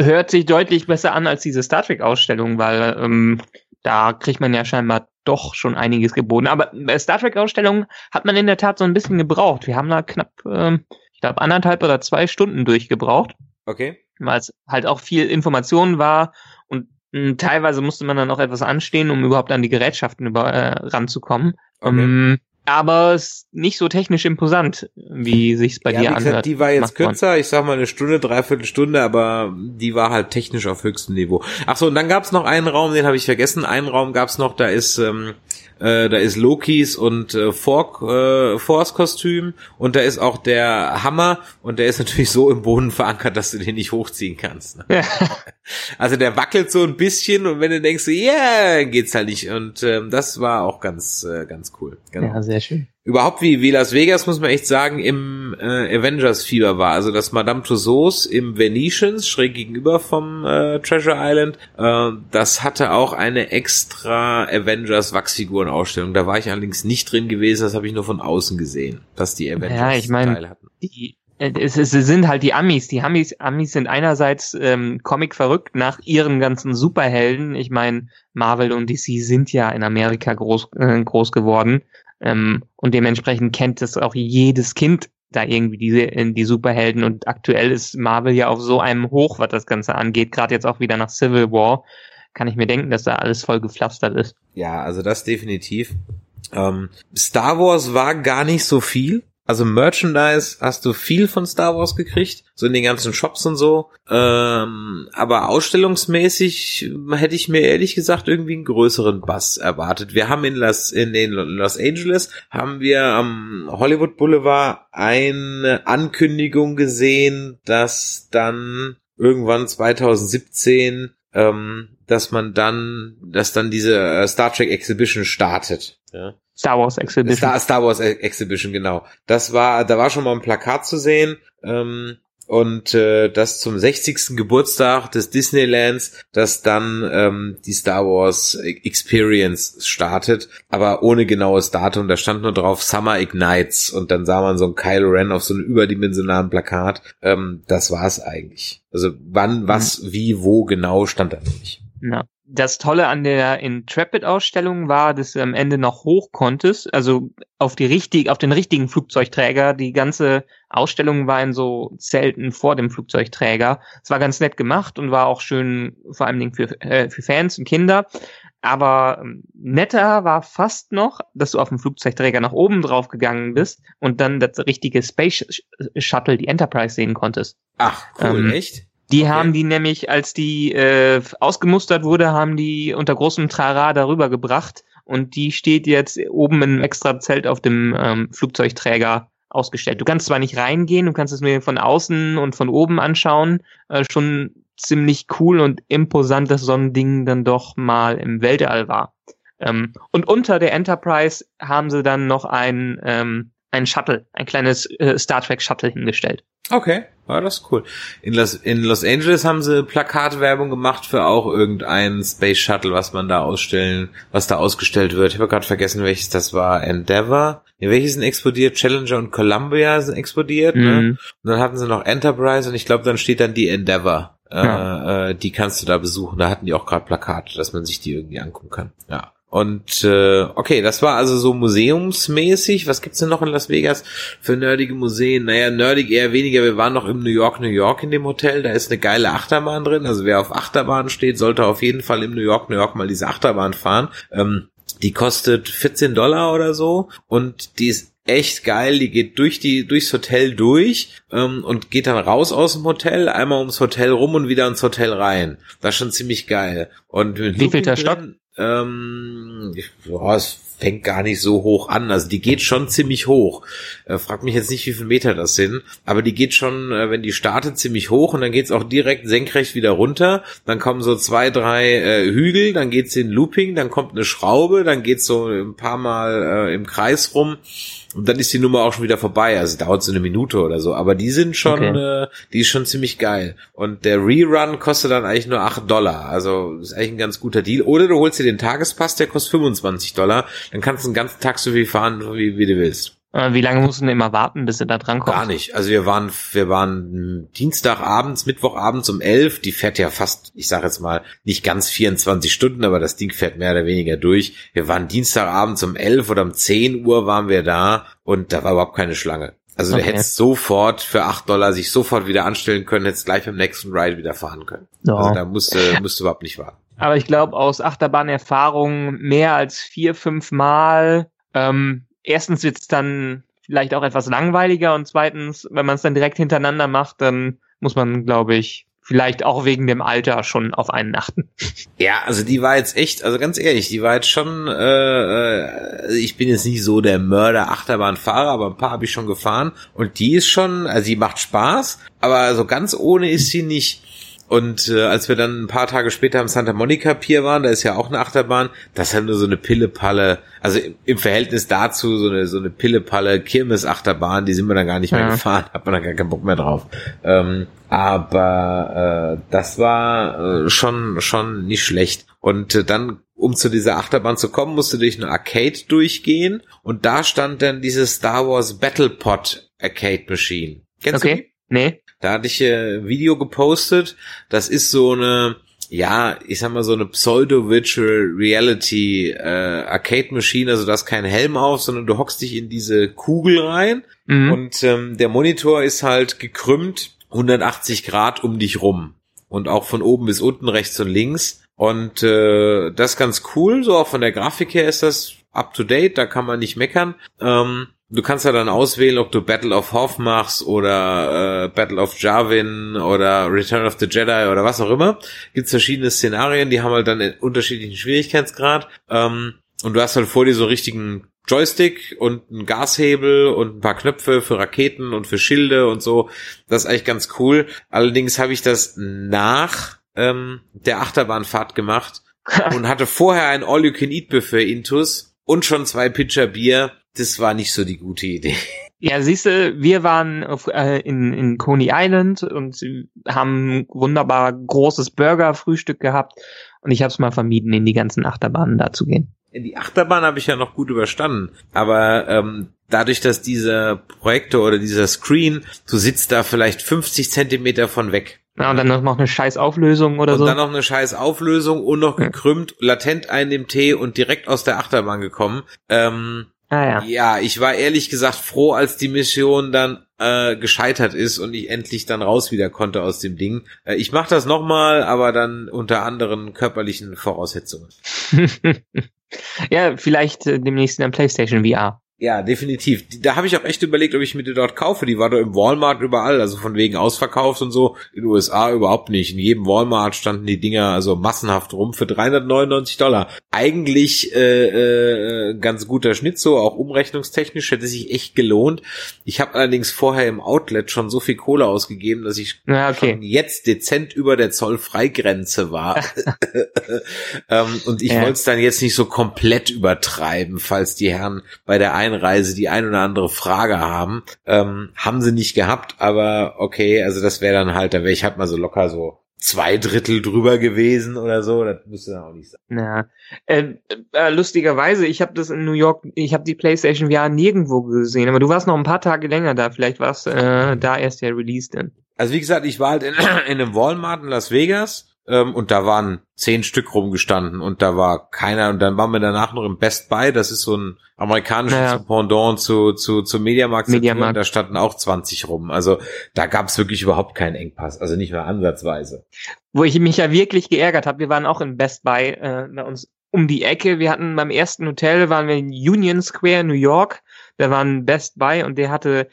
Hört sich deutlich besser an als diese Star Trek Ausstellung, weil ähm, da kriegt man ja scheinbar doch schon einiges geboten. Aber bei Star Trek Ausstellung hat man in der Tat so ein bisschen gebraucht. Wir haben da knapp, ähm, ich glaube, anderthalb oder zwei Stunden durchgebraucht, Okay. weil es halt auch viel Information war und mh, teilweise musste man dann auch etwas anstehen, um überhaupt an die Gerätschaften über, äh, ranzukommen. Okay. Ähm, aber es ist nicht so technisch imposant, wie sich's bei ja, dir gesagt, anhört. die war jetzt Macht man. kürzer, ich sag mal eine Stunde, dreiviertel Stunde, aber die war halt technisch auf höchstem Niveau. Ach so, und dann gab's noch einen Raum, den habe ich vergessen. Einen Raum gab's noch, da ist ähm, äh, da ist Lokis und äh, Fork, äh, Force Kostüm und da ist auch der Hammer und der ist natürlich so im Boden verankert, dass du den nicht hochziehen kannst. Ne? Ja. Also der wackelt so ein bisschen und wenn du denkst, ja, yeah, geht's halt nicht. Und ähm, das war auch ganz äh, ganz cool. Genau ja, sehr schön. Überhaupt wie, wie Las Vegas, muss man echt sagen, im äh, Avengers-Fieber war. Also das Madame Tussauds im Venetians, schräg gegenüber vom äh, Treasure Island, äh, das hatte auch eine extra Avengers-Wachsfiguren-Ausstellung. Da war ich allerdings nicht drin gewesen, das habe ich nur von außen gesehen, dass die Avengers Ja, ich mein, Teile hatten. die äh, es, es sind halt die Amis. Die Amis, Amis sind einerseits ähm, Comic verrückt nach ihren ganzen Superhelden. Ich meine, Marvel und DC sind ja in Amerika groß, äh, groß geworden. Ähm, und dementsprechend kennt es auch jedes Kind da irgendwie diese äh, die Superhelden und aktuell ist Marvel ja auf so einem Hoch, was das Ganze angeht, gerade jetzt auch wieder nach Civil War, kann ich mir denken, dass da alles voll gepflastert ist. Ja, also das definitiv. Ähm, Star Wars war gar nicht so viel. Also Merchandise hast du viel von Star Wars gekriegt, so in den ganzen Shops und so. Ähm, aber ausstellungsmäßig hätte ich mir ehrlich gesagt irgendwie einen größeren Bass erwartet. Wir haben in Los, in, in Los Angeles haben wir am Hollywood Boulevard eine Ankündigung gesehen, dass dann irgendwann 2017 ähm, dass man dann, dass dann diese äh, Star Trek Exhibition startet. Ja. Star Wars Exhibition. Star, Star Wars E- Exhibition, genau. Das war, da war schon mal ein Plakat zu sehen. Ähm, und äh, das zum 60. Geburtstag des Disneylands, dass dann ähm, die Star Wars Experience startet, aber ohne genaues Datum. Da stand nur drauf Summer Ignites und dann sah man so ein Kylo Ren auf so einem überdimensionalen Plakat. Ähm, das war's eigentlich. Also wann, was, wie, wo genau stand da nicht. Ja. Das Tolle an der Intrepid-Ausstellung war, dass du am Ende noch hoch konntest, also auf die richtig, auf den richtigen Flugzeugträger. Die ganze Ausstellung war in so Zelten vor dem Flugzeugträger. Es war ganz nett gemacht und war auch schön, vor allen Dingen für, äh, für Fans und Kinder. aber ähm, netter war fast noch, dass du auf dem Flugzeugträger nach oben drauf gegangen bist und dann das richtige Space Shuttle, die Enterprise, sehen konntest. Ach, cool, Ähm, echt? Die Okay. haben die nämlich, als die äh, ausgemustert wurde, haben die unter großem Trara darüber gebracht und die steht jetzt oben in einem extra Zelt auf dem ähm, Flugzeugträger ausgestellt. Du kannst zwar nicht reingehen, du kannst es nur von außen und von oben anschauen. Äh, schon ziemlich cool und imposant, dass so ein Ding dann doch mal im Weltall war. Ähm, und unter der Enterprise haben sie dann noch ein, ähm, ein Shuttle, ein kleines äh, Star Trek Shuttle hingestellt. Okay, war das cool. In Los, in Los Angeles haben sie Plakatwerbung gemacht für auch irgendein Space Shuttle, was man da ausstellen, was da ausgestellt wird. Ich habe gerade vergessen, welches das war. Endeavour. Ja, welches sind explodiert? Challenger und Columbia sind explodiert. Ne? Mhm. Und dann hatten sie noch Enterprise und ich glaube, dann steht dann die Endeavour. Äh, äh, die kannst du da besuchen. Da hatten die auch gerade Plakate, dass man sich die irgendwie angucken kann. Ja. Und äh, okay, das war also so museumsmäßig. Was gibt's denn noch in Las Vegas für nerdige Museen? Naja, nerdig eher weniger. Wir waren noch im New York, New York in dem Hotel. Da ist eine geile Achterbahn drin. Also wer auf Achterbahn steht, sollte auf jeden Fall im New York, New York mal diese Achterbahn fahren. Ähm, die kostet 14 Dollar oder so und die ist echt geil. Die geht durch die durchs Hotel durch ähm, und geht dann raus aus dem Hotel, einmal ums Hotel rum und wieder ins Hotel rein. Das ist schon ziemlich geil. Und Wie viel der drin, Ähm, ich- ja, es fängt gar nicht so hoch an. Also die geht schon ziemlich hoch. Äh, frag mich jetzt nicht, wie viele Meter das sind, aber die geht schon, äh, wenn die startet, ziemlich hoch und dann geht's auch direkt senkrecht wieder runter. Dann kommen so zwei, drei äh, Hügel, dann geht's in Looping, dann kommt eine Schraube, dann geht's so ein paar Mal äh, im Kreis rum. Und dann ist die Nummer auch schon wieder vorbei. Also dauert so eine Minute oder so. Aber die sind schon, Okay. äh, die ist schon ziemlich geil. Und der Rerun kostet dann eigentlich nur 8 Dollar. Also ist eigentlich ein ganz guter Deal. Oder du holst dir den Tagespass, der kostet 25 Dollar. Dann kannst du den ganzen Tag so viel fahren, wie, wie du willst. Äh, wie lange musst du denn immer warten, bis du da drankommst? Gar nicht. Also wir waren, wir waren Dienstagabends, Mittwochabends um 11. Die fährt ja fast, ich sage jetzt mal, nicht ganz 24 Stunden, aber das Ding fährt mehr oder weniger durch. Wir waren Dienstagabends um 11 oder um 10 Uhr waren wir da und da war überhaupt keine Schlange. Also du Okay. hättest sofort für 8 Dollar sich sofort wieder anstellen können, hättest gleich beim nächsten Ride wieder fahren können. Ja. Also da musste, musste überhaupt nicht warten. Aber ich glaube, aus Achterbahnerfahrung mehr als vier, fünf Mal. Ähm, erstens wird's dann vielleicht auch etwas langweiliger und zweitens, wenn man es dann direkt hintereinander macht, dann muss man, glaube ich, vielleicht auch wegen dem Alter schon auf einen achten. Ja, also die war jetzt echt, also ganz ehrlich, die war jetzt schon, äh, äh, ich bin jetzt nicht so der Mörder Achterbahnfahrer, aber ein paar habe ich schon gefahren und die ist schon, also die macht Spaß, aber so ganz ohne ist sie nicht. Und äh, als wir dann ein paar Tage später am Santa Monica Pier waren, da ist ja auch eine Achterbahn, das ist halt nur so eine Pillepalle, also im, im Verhältnis dazu so eine so eine Pillepalle Kirmes-Achterbahn, die sind wir dann gar nicht mehr Ja. gefahren, hat man dann gar keinen Bock mehr drauf. Ähm, aber äh, das war äh, schon schon nicht schlecht. Und äh, dann, um zu dieser Achterbahn zu kommen, musst du durch eine Arcade durchgehen und da stand dann diese Star Wars Battle Pod Arcade Machine. Kennst du die? Okay? Nee? Da hatte ich äh, ein Video gepostet. Das ist so eine, ja, ich sag mal so eine Pseudo-Virtual Reality äh, Arcade Machine. Also da ist kein Helm auf, sondern du hockst dich in diese Kugel rein Mhm. und ähm, der Monitor ist halt gekrümmt 180 Grad um dich rum. Und auch von oben bis unten, rechts und links. Und äh, das ist ganz cool. So auch von der Grafik her ist das up to date, da kann man nicht meckern. Ähm, du kannst ja dann auswählen, ob du Battle of Hoth machst oder äh, Battle of Jarvin oder Return of the Jedi oder was auch immer. Gibt's verschiedene Szenarien, die haben halt dann einen unterschiedlichen Schwierigkeitsgrad. Ähm, und du hast halt vor dir so richtigen Joystick und einen Gashebel und ein paar Knöpfe für Raketen und für Schilde und so. Das ist eigentlich ganz cool. Allerdings habe ich das nach ähm, der Achterbahnfahrt gemacht und hatte vorher ein All-You-Can-Eat-Buffet Intus und schon zwei Pitcher Bier. Das war nicht so die gute Idee. Ja, siehst du, wir waren auf, äh, in, in Coney Island und haben ein wunderbar großes Burger-Frühstück gehabt und ich habe es mal vermieden, in die ganzen Achterbahnen da zu gehen. In die Achterbahn habe ich ja noch gut überstanden. Aber ähm, dadurch, dass dieser Projektor oder dieser Screen, du sitzt da vielleicht 50 Zentimeter von weg. Ja, und dann noch eine scheiß Auflösung oder und so. dann noch eine scheiß Auflösung und noch Ja. gekrümmt, latent ein im Tee und direkt aus der Achterbahn gekommen. Ähm, Ah ja. Ja, ich war ehrlich gesagt froh, als die Mission dann äh, gescheitert ist und ich endlich dann raus wieder konnte aus dem Ding. Äh, ich mache das nochmal, aber dann unter anderen körperlichen Voraussetzungen. ja, vielleicht äh, demnächst in der PlayStation VR. Ja, definitiv. Da habe ich auch echt überlegt, ob ich mir die dort kaufe. Die war da im Walmart überall, also von wegen ausverkauft und so. In den USA überhaupt nicht. In jedem Walmart standen die Dinger also massenhaft rum für 399 Dollar. Eigentlich äh, äh, ganz guter Schnitt so, auch umrechnungstechnisch hätte sich echt gelohnt. Ich habe allerdings vorher im Outlet schon so viel Kohle ausgegeben, dass ich ja, okay. schon jetzt dezent über der Zollfreigrenze war. ähm, und ich ja. wollte es dann jetzt nicht so komplett übertreiben, falls die Herren bei der Einreise die ein oder andere Frage haben. Ähm, haben sie nicht gehabt, aber okay, also das wäre dann halt, da wäre ich halt mal so locker so zwei Drittel drüber gewesen oder so, das müsste dann auch nicht sein. Ja, äh, äh, lustigerweise, ich habe das in New York, ich habe die PlayStation VR nirgendwo gesehen, aber du warst noch ein paar Tage länger da, vielleicht war es äh, da erst der Release denn. Also wie gesagt, ich war halt in, in einem Walmart in Las Vegas ähm, und da waren zehn Stück rumgestanden und da war keiner und dann waren wir danach noch im Best Buy, das ist so ein amerikanisches naja. Pendant zu, zu, zu Mediamarkt, Mediamarkt. da standen auch 20 rum. Also da gab es wirklich überhaupt keinen Engpass, also nicht mehr ansatzweise. Wo ich mich ja wirklich geärgert habe, wir waren auch im Best Buy äh, bei uns um die Ecke. Wir hatten beim ersten Hotel, waren wir in Union Square, New York. Da war ein Best Buy und der hatte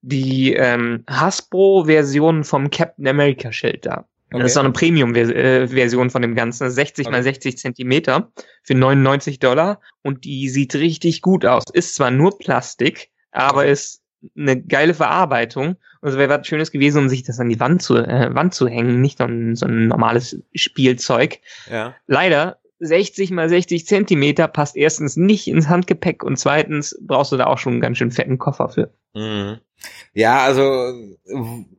die ähm, Hasbro-Version vom Captain America Schild da. Okay. Das ist auch eine Premium-Version von dem Ganzen, 60 okay. mal 60 Zentimeter für 99 Dollar und die sieht richtig gut aus. Ist zwar nur Plastik, aber ist eine geile Verarbeitung. Und es wäre was Schönes gewesen, um sich das an die Wand zu, äh, Wand zu hängen, nicht so ein, so ein normales Spielzeug. Ja. Leider 60 mal 60 Zentimeter passt erstens nicht ins Handgepäck und zweitens brauchst du da auch schon einen ganz schön fetten Koffer für. Mhm. Ja, also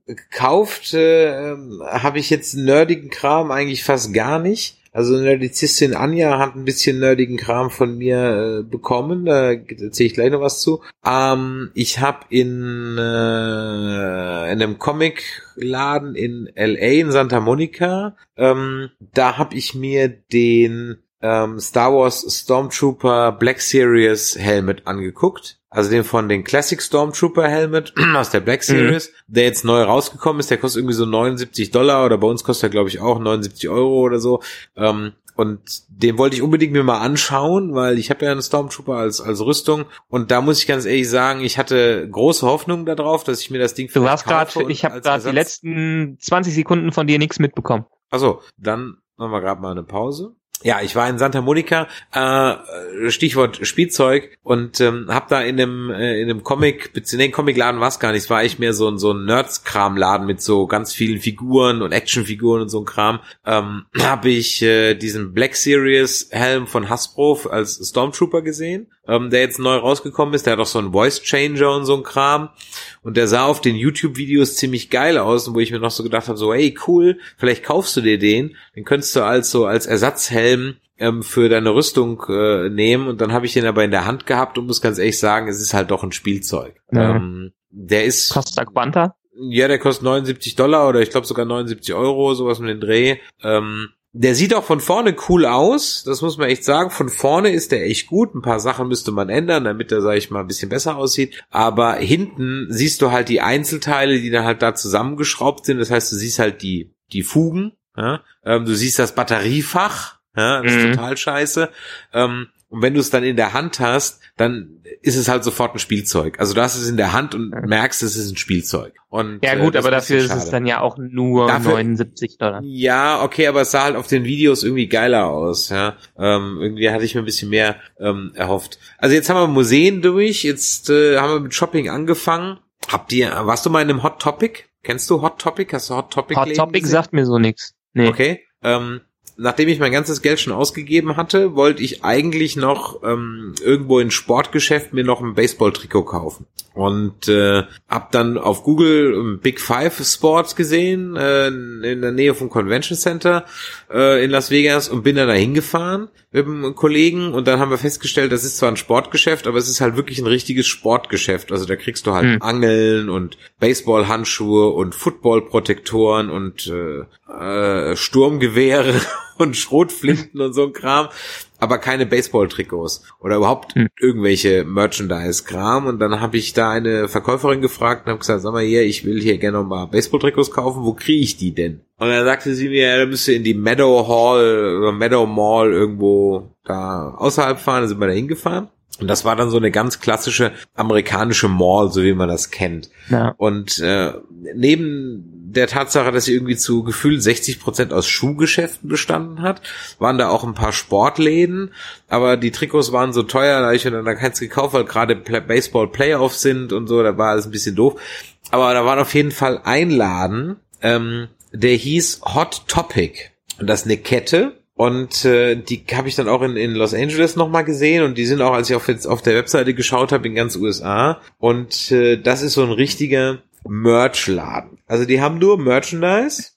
gekauft äh, habe ich jetzt nerdigen Kram eigentlich fast gar nicht. Also Nerdizistin Anja hat ein bisschen nerdigen Kram von mir äh, bekommen, da erzähle ich gleich noch was zu. Ähm, ich habe in, äh, in einem Comicladen in LA, in Santa Monica, ähm, da habe ich mir den ähm, Star Wars Stormtrooper Black Series Helmet angeguckt. Also den von den Classic Stormtrooper Helmet aus der Black mhm. Series, mhm. der jetzt neu rausgekommen ist. Der kostet irgendwie so 79 Dollar oder bei uns kostet er glaube ich auch 79 Euro oder so. Ähm, und den wollte ich unbedingt mir mal anschauen, weil ich habe ja einen Stormtrooper als als Rüstung und da muss ich ganz ehrlich sagen, ich hatte große Hoffnung darauf, dass ich mir das Ding Du warst gerade, ich habe gerade die letzten 20 Sekunden von dir nichts mitbekommen. Also, dann machen wir gerade mal eine Pause. Ja, ich war in Santa Monica, äh, Stichwort Spielzeug und ähm, habe da in dem äh, in dem Comic, den Comicladen war es gar nicht, war echt mehr so ein so ein Nerds-Kram-Laden mit so ganz vielen Figuren und Actionfiguren und so ein Kram. Ähm, habe ich äh, diesen Black Series Helm von Hasbro als Stormtrooper gesehen, ähm, der jetzt neu rausgekommen ist. Der hat auch so einen Voice Changer und so ein Kram und der sah auf den YouTube-Videos ziemlich geil aus, wo ich mir noch so gedacht habe, so hey cool, vielleicht kaufst du dir den, den könntest du als so als Ersatzhelm Helm ähm, für deine Rüstung äh, nehmen und dann habe ich den aber in der Hand gehabt und muss ganz ehrlich sagen, es ist halt doch ein Spielzeug. Ja. Ähm, der ist kostet Quanta? Ja, der kostet 79 Dollar oder ich glaube sogar 79 Euro, sowas mit dem Dreh. Ähm, der sieht auch von vorne cool aus, das muss man echt sagen. Von vorne ist der echt gut. Ein paar Sachen müsste man ändern, damit er, sag ich mal, ein bisschen besser aussieht. Aber hinten siehst du halt die Einzelteile, die dann halt da zusammengeschraubt sind. Das heißt, du siehst halt die, die Fugen. Ja? Ähm, du siehst das Batteriefach. Ja, das mhm. ist total scheiße. Ähm, und wenn du es dann in der Hand hast, dann ist es halt sofort ein Spielzeug. Also du hast es in der Hand und merkst, es ist ein Spielzeug. Und, ja gut, äh, aber dafür ist es dann ja auch nur dafür, 79 Dollar. Ja, okay, aber es sah halt auf den Videos irgendwie geiler aus. Ja, ähm, irgendwie hatte ich mir ein bisschen mehr ähm, erhofft. Also jetzt haben wir Museen durch. Jetzt äh, haben wir mit Shopping angefangen. Habt ihr, warst du mal in einem Hot Topic? Kennst du Hot Topic? Hast du Hot Topic? Hot Topic gesehen? sagt mir so nichts. Nee. Okay. Ähm, nachdem ich mein ganzes Geld schon ausgegeben hatte, wollte ich eigentlich noch ähm, irgendwo in Sportgeschäft mir noch ein Baseball-Trikot kaufen. Und äh, hab dann auf Google Big Five Sports gesehen, äh, in der Nähe vom Convention Center äh, in Las Vegas und bin dann da hingefahren mit einem Kollegen und dann haben wir festgestellt, das ist zwar ein Sportgeschäft, aber es ist halt wirklich ein richtiges Sportgeschäft. Also da kriegst du halt hm. Angeln und Baseballhandschuhe und Footballprotektoren und äh, äh, Sturmgewehre und Schrotflinten und so ein Kram. aber keine Baseball-Trikots oder überhaupt Hm. irgendwelche Merchandise-Kram. Und dann habe ich da eine Verkäuferin gefragt und habe gesagt, sag mal hier, ich will hier gerne mal Baseball-Trikots kaufen, wo kriege ich die denn? Und dann sagte sie mir, ja, da müsst ihr in die Meadow Hall oder Meadow Mall irgendwo da außerhalb fahren. Da sind wir da hingefahren. Und das war dann so eine ganz klassische amerikanische Mall, so wie man das kennt. Ja. Und äh, neben der Tatsache, dass sie irgendwie zu gefühlt 60 Prozent aus Schuhgeschäften bestanden hat, waren da auch ein paar Sportläden, aber die Trikots waren so teuer, da ich dann keins gekauft, weil gerade Pla- Baseball-Playoffs sind und so, da war alles ein bisschen doof. Aber da war auf jeden Fall ein Laden, ähm, der hieß Hot Topic. Und das ist eine Kette. Und äh, die habe ich dann auch in, in Los Angeles nochmal gesehen und die sind auch, als ich auf, jetzt auf der Webseite geschaut habe, in ganz USA. Und äh, das ist so ein richtiger Merchladen. Also die haben nur Merchandise.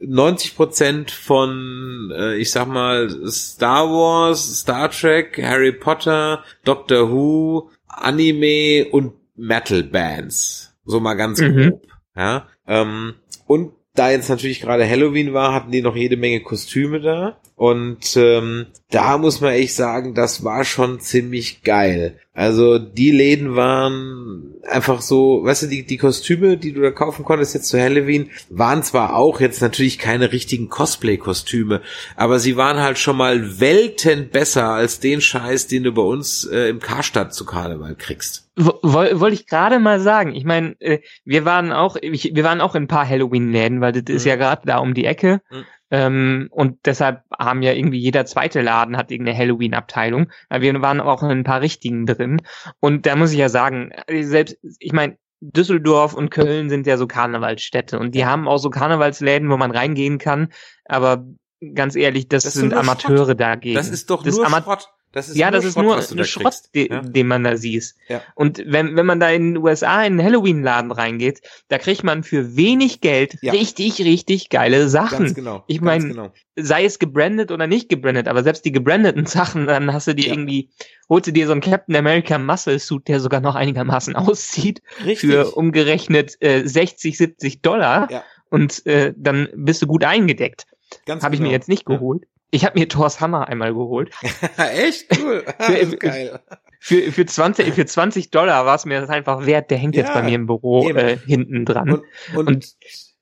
90% von, äh, ich sag mal, Star Wars, Star Trek, Harry Potter, Doctor Who, Anime und Metal Bands. So mal ganz Mhm. grob. Ja. Ähm, und da jetzt natürlich gerade Halloween war, hatten die noch jede Menge Kostüme da. Und ähm, da muss man echt sagen, das war schon ziemlich geil. Also die Läden waren einfach so, weißt du, die, die Kostüme, die du da kaufen konntest jetzt zu Halloween, waren zwar auch jetzt natürlich keine richtigen Cosplay-Kostüme, aber sie waren halt schon mal Welten besser als den Scheiß, den du bei uns äh, im Karstadt zu Karneval kriegst. Wo- woll- Wollte ich gerade mal sagen. Ich meine, äh, wir waren auch, ich, wir waren auch in ein paar Halloween-Läden, weil das ist Mhm. ja gerade da um die Ecke. Mhm. Ähm, und deshalb haben ja irgendwie jeder zweite Laden hat irgendeine Halloween-Abteilung. Wir waren auch in ein paar richtigen drin. Und da muss ich ja sagen, äh, selbst, ich meine, Düsseldorf und Köln sind ja so Karnevalsstädte und die haben auch so Karnevalsläden, wo man reingehen kann. Aber ganz ehrlich, das, Das sind Amateure dagegen. Das ist doch Das nur Ama- Schrott. Das ist ja, nur das ist Schrott, nur du eine da Schrott, de, Ja? den man da sieht. Ja. Und wenn, wenn man da in den USA in einen Halloween-Laden reingeht, da kriegt man für wenig Geld Ja. richtig, richtig geile Sachen. Ganz genau. Ich ganz mein, genau. Sei es gebrandet oder nicht gebrandet, aber selbst die gebrandeten Sachen, dann hast du dir Ja. irgendwie, holst du dir so einen Captain America Muscle Suit, der sogar noch einigermaßen aussieht, Richtig. für umgerechnet äh, 60, 70 Dollar Ja. und äh, dann bist du gut eingedeckt. ganz Habe ich mir genau. jetzt nicht geholt. Ich habe mir Thors Hammer einmal geholt. Echt? Cool. das ist geil. Für, für 20, für 20 Dollar war es mir das einfach wert. Der hängt jetzt Ja, bei mir im Büro eben. äh, hinten dran. Und, und, Und-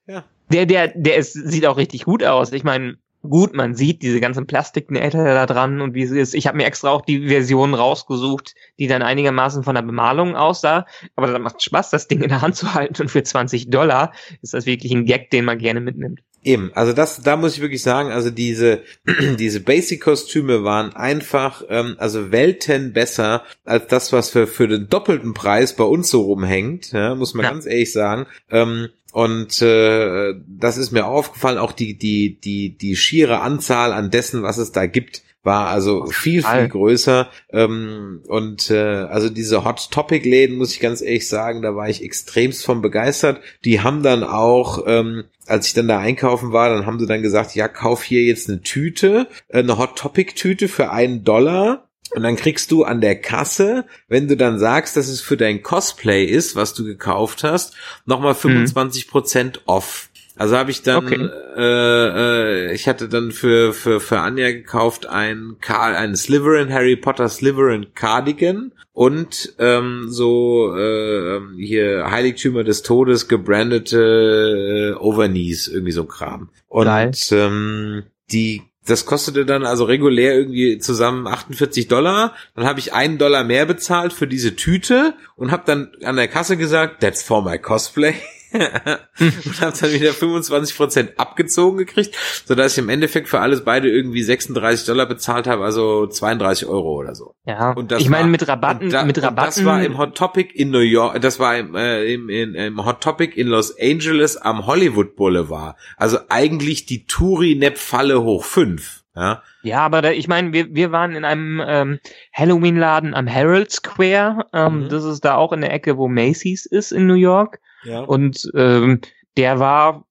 ja. der, der, der ist, sieht auch richtig gut aus. Ich meine, gut, man sieht diese ganzen Plastiknähte da dran und wie sie ist. Ich habe mir extra auch die Version rausgesucht, die dann einigermaßen von der Bemalung aussah. Aber das macht Spaß, das Ding in der Hand zu halten. Und für 20 Dollar ist das wirklich ein Gag, den man gerne mitnimmt. Eben, also das, da muss ich wirklich sagen, also diese, diese Basic-Kostüme waren einfach, ähm, also Welten besser als das, was für, für den doppelten Preis bei uns so rumhängt, ja, muss man Ja. ganz ehrlich sagen. Ähm, und äh, das ist mir aufgefallen, auch die, die, die, die schiere Anzahl an dessen, was es da gibt, war also viel, viel größer. Ähm, und äh, also diese Hot Topic Läden, muss ich ganz ehrlich sagen, da war ich extremst von begeistert. Die haben dann auch, ähm, als ich dann da einkaufen war, dann haben sie dann gesagt, ja, kauf hier jetzt eine Tüte, äh, eine Hot Topic Tüte für einen Dollar. Und dann kriegst du an der Kasse, wenn du dann sagst, dass es für dein Cosplay ist, was du gekauft hast, nochmal 25% off. Also habe ich dann, Okay. äh, äh, ich hatte dann für für für Anja gekauft ein Car einen Slytherin Harry Potter Slytherin Cardigan und ähm, so äh, hier Heiligtümer des Todes gebrandete äh, Overknees irgendwie so ein Kram. Und Geil. ähm, die das kostete dann also regulär irgendwie zusammen 48 Dollar. Dann habe ich einen Dollar mehr bezahlt für diese Tüte und habe dann an der Kasse gesagt, that's for my cosplay. und habe dann wieder 25% abgezogen gekriegt, so dass ich im Endeffekt für alles beide irgendwie 36 Dollar bezahlt habe, also 32 Euro oder so. Ja, Und das ich meine mit Rabatten, da- mit Rabatten. Das war im Hot Topic in New York, das war im, äh, im, in, im Hot Topic in Los Angeles am Hollywood Boulevard. Also eigentlich die Touri-Nep-Falle hoch fünf. Ja, Ja, aber da, ich meine, wir, wir waren in einem ähm, Halloween-Laden am Herald Square. Ähm, Mhm. Das ist da auch in der Ecke, wo Macy's ist in New York. ja. Und ähm, der war,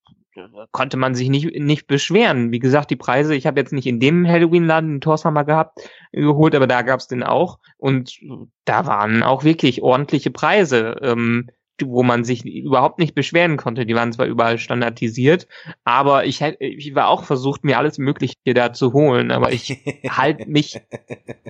konnte man sich nicht, nicht beschweren. Wie gesagt, die Preise, ich habe jetzt nicht in dem Halloween-Laden den Torshammer gehabt, geholt, aber da gab's den auch. Und da waren auch wirklich ordentliche Preise. Ähm, wo man sich überhaupt nicht beschweren konnte. Die waren zwar überall standardisiert, aber ich, ich war auch versucht, mir alles Mögliche da zu holen, aber ich halt mich,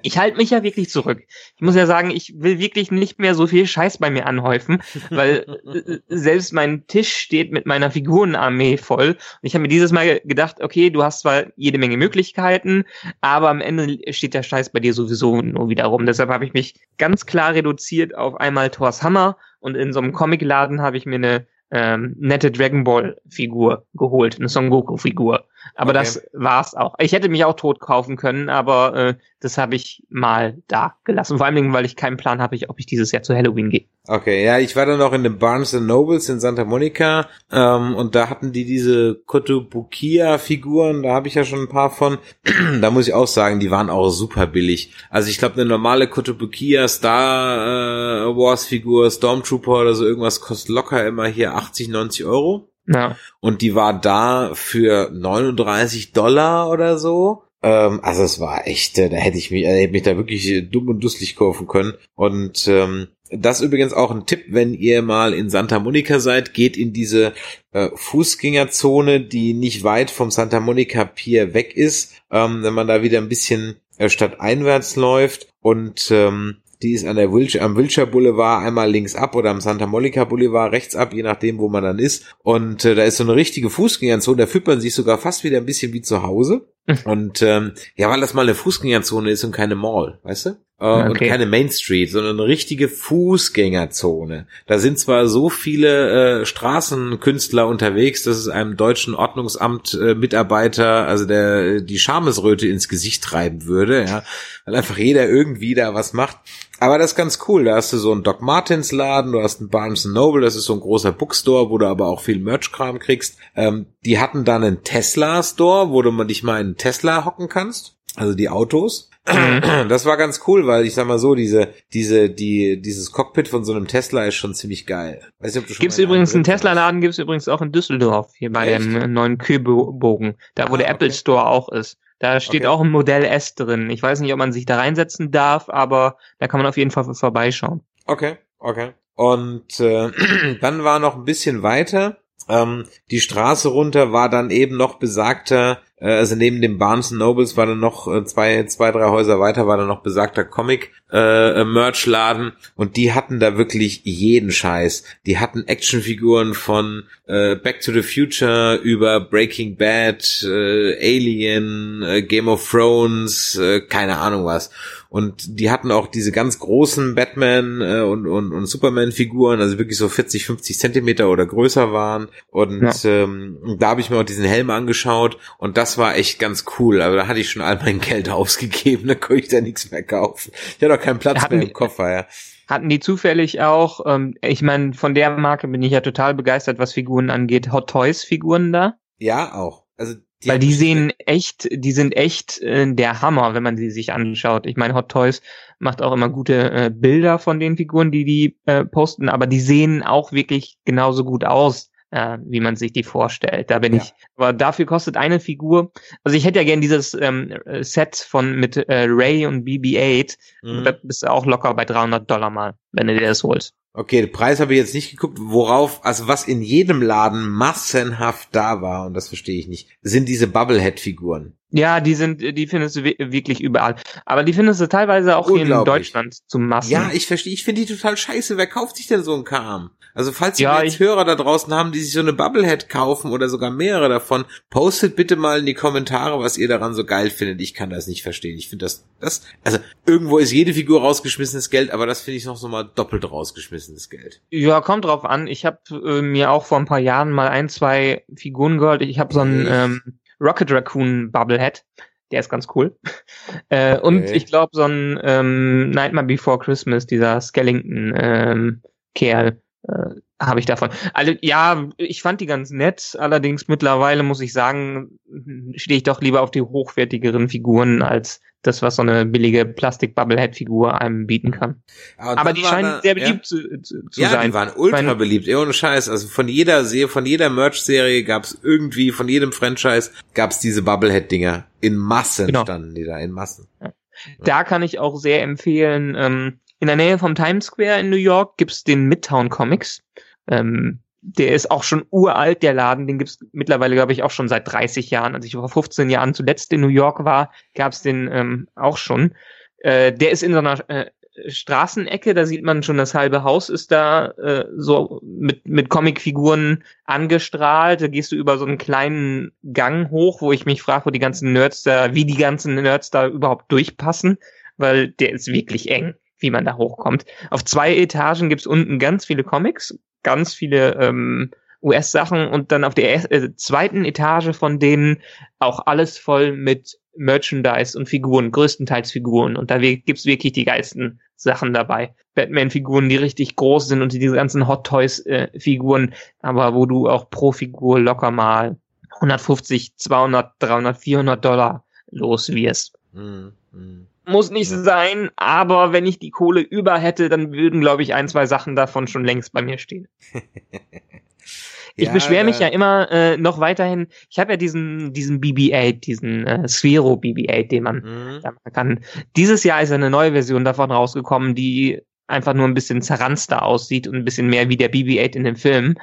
ich halte mich ja wirklich zurück. Ich muss ja sagen, ich will wirklich nicht mehr so viel Scheiß bei mir anhäufen, weil äh, selbst mein Tisch steht mit meiner Figurenarmee voll. Und ich habe mir dieses Mal gedacht, okay, du hast zwar jede Menge Möglichkeiten, aber am Ende steht der Scheiß bei dir sowieso nur wieder rum. Deshalb habe ich mich ganz klar reduziert auf einmal Thors Hammer und in so einem Comicladen habe ich mir eine ähm, nette Dragon Ball Figur geholt, eine Son Goku Figur. Aber okay. das war's auch. Ich hätte mich auch tot kaufen können, aber äh, das habe ich mal da gelassen. Vor allen Dingen, weil ich keinen Plan habe, ob ich dieses Jahr zu Halloween gehe. Okay, ja, ich war dann noch in den Barnes Nobles in Santa Monica ähm, und da hatten die diese Kotobukiya-Figuren, da habe ich ja schon ein paar von. da muss ich auch sagen, die waren auch super billig. Also ich glaube, eine normale Kotobukiya Star äh, Wars-Figur, Stormtrooper oder so irgendwas kostet locker immer hier 80, 90 Euro. Ja. Und die war da für 39 Dollar oder so. Ähm, also es war echt, äh, da hätte ich mich, äh, hätte mich da wirklich dumm und dusselig kaufen können. Und ähm, das übrigens auch ein Tipp, wenn ihr mal in Santa Monica seid, geht in diese äh, Fußgängerzone, die nicht weit vom Santa Monica Pier weg ist. Ähm, wenn man da wieder ein bisschen äh, stadteinwärts läuft und ähm, die ist an der Wilshire, am Wilshire Boulevard einmal links ab oder am Santa Monica Boulevard rechts ab, je nachdem, wo man dann ist. Und äh, da ist so eine richtige Fußgängerzone, da fühlt man sich sogar fast wieder ein bisschen wie zu Hause. Und ähm, ja, weil das mal eine Fußgängerzone ist und keine Mall, weißt du? Äh, okay. Und keine Main Street, sondern eine richtige Fußgängerzone. Da sind zwar so viele äh, Straßenkünstler unterwegs, dass es einem deutschen Ordnungsamt äh, Mitarbeiter, also der die Schamesröte ins Gesicht treiben würde, ja, weil einfach jeder irgendwie da was macht. Aber das ist ganz cool. Da hast du so einen Doc Martens Laden, du hast einen Barnes Noble, das ist so ein großer Bookstore, wo du aber auch viel Merch-Kram kriegst. Ähm, die hatten dann einen Tesla Store, wo du dich mal in einen Tesla hocken kannst. Also die Autos. Mhm. Das war ganz cool, weil ich sag mal so, diese, diese, die, dieses Cockpit von so einem Tesla ist schon ziemlich geil. Weiß nicht, ob du schon gibt's übrigens einen Tesla-Laden, gibt's übrigens auch in Düsseldorf, hier bei Echt? dem neuen Kühlbogen, da wo ah, der okay. Apple Store auch ist. Da steht okay. auch ein Modell S drin. Ich weiß nicht, ob man sich da reinsetzen darf, aber da kann man auf jeden Fall vorbeischauen. Okay, okay. Und äh, dann war noch ein bisschen weiter. Ähm, die Straße runter war dann eben noch besagter äh, also neben dem Barnes Nobles war dann noch äh, zwei, zwei, drei Häuser weiter war dann noch besagter Comic äh, Merch Laden und die hatten da wirklich jeden Scheiß. Die hatten Actionfiguren von äh, Back to the Future über Breaking Bad, äh, Alien, äh, Game of Thrones, äh, keine Ahnung was. Und die hatten auch diese ganz großen Batman äh, und, und, und Superman-Figuren, also wirklich so 40, 50 Zentimeter oder größer waren. Und ja. ähm, da habe ich mir auch diesen Helm angeschaut und das war echt ganz cool. Aber da hatte ich schon all mein Geld ausgegeben, da konnte ich da nichts mehr kaufen. Ich hatte auch keinen Platz hatten mehr im Koffer, ja. Hatten die zufällig auch, ähm, ich meine, von der Marke bin ich ja total begeistert, was Figuren angeht, Hot Toys Figuren da? Ja, auch. Also die Weil die sehen echt, die sind echt äh, der Hammer, wenn man sie sich anschaut. Ich meine, Hot Toys macht auch immer gute äh, Bilder von den Figuren, die die äh, posten, aber die sehen auch wirklich genauso gut aus, äh, wie man sich die vorstellt. Da bin ja. ich. Aber dafür kostet eine Figur. Also ich hätte ja gern dieses ähm, Set von mit äh, Ray und BB-8. Mhm. Da bist du auch locker bei 300 Dollar mal, wenn du dir das holst. Okay, den Preis habe ich jetzt nicht geguckt, worauf, also was in jedem Laden massenhaft da war, und das verstehe ich nicht, sind diese Bubblehead-Figuren. Ja, die sind, die findest du wirklich überall. Aber die findest du teilweise auch hier in Deutschland zum Massen. Ja, ich verstehe, ich finde die total scheiße. Wer kauft sich denn so ein Kram? Also falls ja, jetzt Hörer da draußen haben, die sich so eine Bubblehead kaufen oder sogar mehrere davon, postet bitte mal in die Kommentare, was ihr daran so geil findet. Ich kann das nicht verstehen. Ich finde das, das, also irgendwo ist jede Figur rausgeschmissenes Geld, aber das finde ich noch so mal doppelt rausgeschmissenes Geld. Ja, kommt drauf an. Ich habe äh, mir auch vor ein paar Jahren mal ein, zwei Figuren geholt. Ich habe so ein ähm, Rocket Raccoon Bubblehead. Der ist ganz cool. äh, okay. Und ich glaube, so ein ähm, Nightmare Before Christmas, dieser Skellington ähm, Kerl, äh, habe ich davon. Also ja, ich fand die ganz nett. Allerdings mittlerweile muss ich sagen, stehe ich doch lieber auf die hochwertigeren Figuren als das, was so eine billige Plastik-Bubblehead-Figur einem bieten kann. Aber, Aber die scheinen da, sehr beliebt ja. zu, zu, zu ja, sein. Ja, die waren ultra meine, beliebt. Eh, ohne Scheiß. Also von jeder Serie, von jeder Merch-Serie gab es irgendwie, von jedem Franchise gab es diese Bubblehead-Dinger. In Massen genau. standen die da, in Massen. Ja. Da kann ich auch sehr empfehlen, ähm, in der Nähe vom Times Square in New York gibt's den Midtown Comics. Ähm, der ist auch schon uralt, der Laden. Den gibt's mittlerweile, glaube ich, auch schon seit 30 Jahren. Als ich vor 15 Jahren zuletzt in New York war, gab's den ähm, auch schon. Äh, der ist in so einer äh, Straßenecke, da sieht man schon, das halbe Haus ist da äh, so mit, mit Comicfiguren angestrahlt. Da gehst du über so einen kleinen Gang hoch, wo ich mich frage, wo die ganzen Nerds da, wie die ganzen Nerds da überhaupt durchpassen, weil der ist wirklich eng, wie man da hochkommt. Auf zwei Etagen gibt's unten ganz viele Comics, ganz viele ähm, US-Sachen und dann auf der äh, zweiten Etage von denen auch alles voll mit Merchandise und Figuren, größtenteils Figuren. Und da gibt's wirklich die geilsten Sachen dabei. Batman-Figuren, die richtig groß sind und diese ganzen Hot Toys-Figuren, äh, aber wo du auch pro Figur locker mal 150, 200, 300, 400 Dollar los wirst. Mm, mm. Muss nicht ja. sein, aber wenn ich die Kohle über hätte, dann würden, glaube ich, ein, zwei Sachen davon schon längst bei mir stehen. Ich ja, beschwere mich ja immer äh, noch weiterhin. Ich habe ja diesen diesen BB-8, diesen äh, Sphero BB-8, den man mhm. machen kann. Dieses Jahr ist eine neue Version davon rausgekommen, die einfach nur ein bisschen zerranster aussieht und ein bisschen mehr wie der BB-8 in dem Film.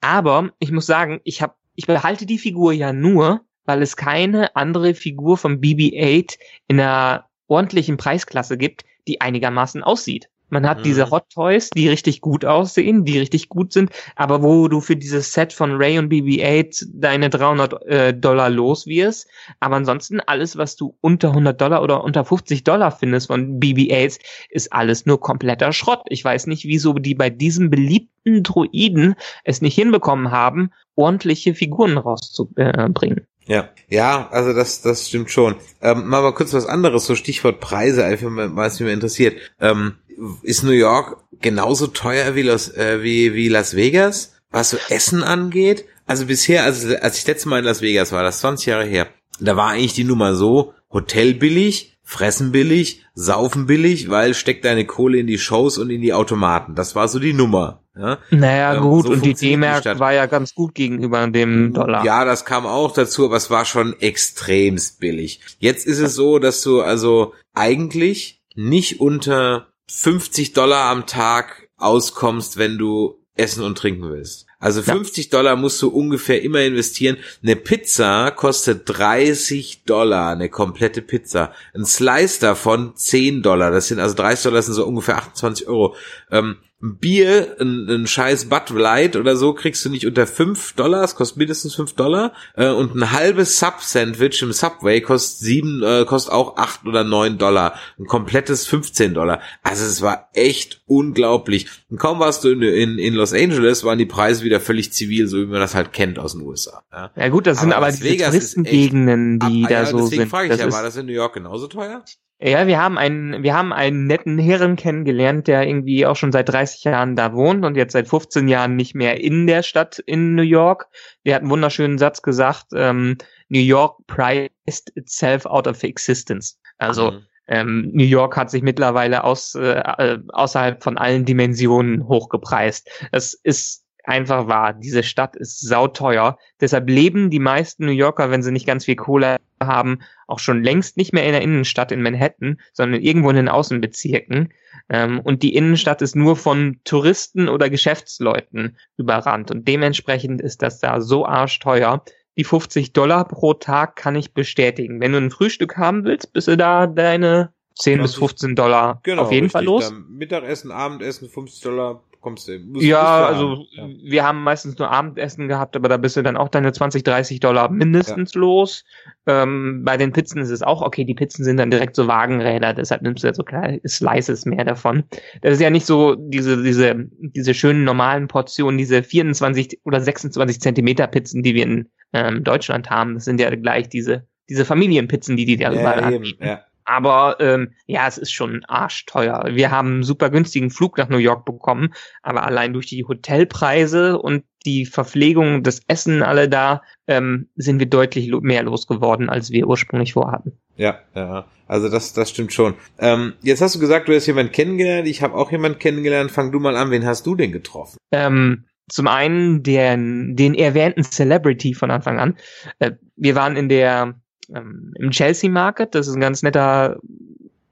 Aber ich muss sagen, ich habe ich behalte die Figur ja nur, weil es keine andere Figur vom BB-8 in einer ordentlichen Preisklasse gibt, die einigermaßen aussieht. Man hat mhm. diese Hot Toys, die richtig gut aussehen, die richtig gut sind, aber wo du für dieses Set von Ray und BB-8 deine 300 äh, Dollar los wirst. Aber ansonsten alles, was du unter 100 Dollar oder unter 50 Dollar findest von BB-8s, ist alles nur kompletter Schrott. Ich weiß nicht, wieso die bei diesem beliebten Droiden es nicht hinbekommen haben, ordentliche Figuren rauszubringen. Ja, ja, also das, das stimmt schon. Ähm, mal, mal kurz was anderes, so Stichwort Preise, einfach mal, was mich interessiert. Ähm, ist New York genauso teuer wie Las, äh, wie, wie Las Vegas, was so Essen angeht? Also bisher, also als ich letztes Mal in Las Vegas war, das 20 Jahre her, da war eigentlich die Nummer so, Hotel billig, Fressen billig, Saufen billig, weil steck deine Kohle in die Shows und in die Automaten. Das war so die Nummer. Ja? Naja, ähm, gut, so und die D-Mark war ja ganz gut gegenüber dem Dollar. Ja, das kam auch dazu, aber es war schon extremst billig. Jetzt ist es so, dass du also eigentlich nicht unter 50 Dollar am Tag auskommst, wenn du essen und trinken willst. Also 50 ja. Dollar musst du ungefähr immer investieren. Eine Pizza kostet 30 Dollar, eine komplette Pizza. Ein Slice davon 10 Dollar. Das sind also 30 Dollar, das sind so ungefähr 28 Euro. Ähm, Bier, ein, ein scheiß Bud Light oder so kriegst du nicht unter 5 Dollar, es kostet mindestens 5 Dollar. Äh, und ein halbes Sub-Sandwich im Subway kostet sieben, äh, kostet auch 8 oder 9 Dollar. Ein komplettes 15 Dollar. Also es war echt unglaublich. Und kaum warst du in, in, in Los Angeles, waren die Preise wieder völlig zivil, so wie man das halt kennt aus den USA. Ja, ja gut, das aber sind aber die Touristengegenden, die ab, da ja, so deswegen sind. Frage ich das ja, war das in New York genauso teuer? Ja, wir haben einen, wir haben einen netten Herren kennengelernt, der irgendwie auch schon seit 30 Jahren da wohnt und jetzt seit 15 Jahren nicht mehr in der Stadt in New York. Der hat einen wunderschönen Satz gesagt, ähm, New York priced itself out of existence. Also mhm. ähm, New York hat sich mittlerweile aus, äh, äh außerhalb von allen Dimensionen hochgepreist. Das ist einfach wahr. Diese Stadt ist sauteuer. Deshalb leben die meisten New Yorker, wenn sie nicht ganz viel Kohle haben, auch schon längst nicht mehr in der Innenstadt in Manhattan, sondern irgendwo in den Außenbezirken. Ähm, und die Innenstadt ist nur von Touristen oder Geschäftsleuten überrannt. Und dementsprechend ist das da so arschteuer. Die 50 Dollar pro Tag kann ich bestätigen. Wenn du ein Frühstück haben willst, bist du da deine 10 bis 15 Dollar genau, auf jeden richtig. Fall los. Mittagessen, Abendessen, 50 Dollar kommst du. Musst, ja, also ja. wir haben meistens nur Abendessen gehabt, aber da bist du dann auch deine 20, 30 Dollar mindestens ja. los. Ähm, bei den Pizzen ist es auch, okay, die Pizzen sind dann direkt so Wagenräder, deshalb nimmst du ja so kleine Slices mehr davon. Das ist ja nicht so diese, diese, diese schönen normalen Portionen, diese 24 oder 26 Zentimeter Pizzen, die wir in ähm, Deutschland haben. Das sind ja gleich diese, diese Familienpizzen, die die da ja, überall eben, Ja. Aber ähm, ja, es ist schon arschteuer. Wir haben einen super günstigen Flug nach New York bekommen, aber allein durch die Hotelpreise und die Verpflegung, das Essen alle da, ähm, sind wir deutlich mehr losgeworden, als wir ursprünglich vorhatten. Ja, ja. Also das, das stimmt schon. Ähm, jetzt hast du gesagt, du hast jemanden kennengelernt. Ich habe auch jemanden kennengelernt. Fang du mal an. Wen hast du denn getroffen? Ähm, zum einen den, den erwähnten Celebrity von Anfang an. Äh, wir waren in der ähm, im Chelsea Market. Das ist ein ganz netter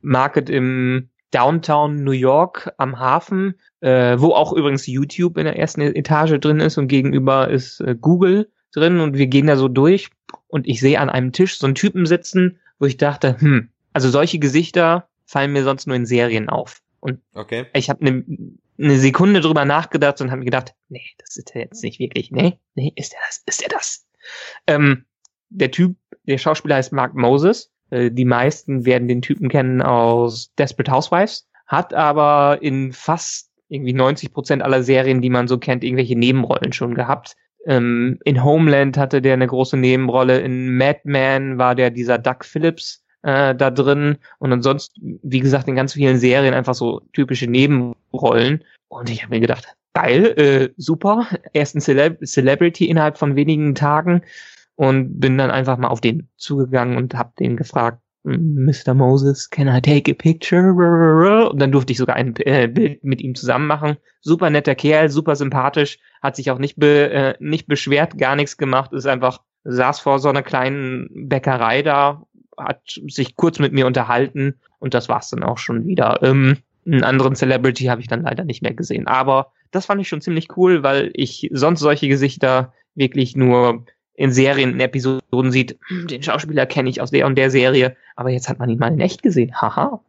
Market im Downtown New York am Hafen, äh, wo auch übrigens YouTube in der ersten Etage drin ist und gegenüber ist äh, Google drin und wir gehen da so durch und ich sehe an einem Tisch so einen Typen sitzen, wo ich dachte, hm, also solche Gesichter fallen mir sonst nur in Serien auf. Und okay. ich habe eine ne Sekunde drüber nachgedacht und habe mir gedacht, nee, das ist er jetzt nicht wirklich. Nee, nee, ist er das? Ist er das? Ähm, der Typ, der Schauspieler heißt Mark Moses. Äh, die meisten werden den Typen kennen aus Desperate Housewives, hat aber in fast irgendwie 90 Prozent aller Serien, die man so kennt, irgendwelche Nebenrollen schon gehabt. Ähm, in Homeland hatte der eine große Nebenrolle. In Mad Men war der dieser Doug Phillips äh, da drin. Und ansonsten, wie gesagt, in ganz vielen Serien einfach so typische Nebenrollen. Und ich habe mir gedacht, geil, äh, super, ersten Celeb Celebrity innerhalb von wenigen Tagen und bin dann einfach mal auf den zugegangen und habe den gefragt, Mr. Moses, can I take a picture? Und dann durfte ich sogar ein äh, Bild mit ihm zusammen machen. Super netter Kerl, super sympathisch, hat sich auch nicht, be, äh, nicht beschwert, gar nichts gemacht, ist einfach, saß vor so einer kleinen Bäckerei da, hat sich kurz mit mir unterhalten und das war's dann auch schon wieder. Ähm, einen anderen Celebrity habe ich dann leider nicht mehr gesehen. Aber das fand ich schon ziemlich cool, weil ich sonst solche Gesichter wirklich nur in Serien, in Episoden sieht, hm, den Schauspieler kenne ich aus der und der Serie, aber jetzt hat man ihn mal in echt gesehen. Haha.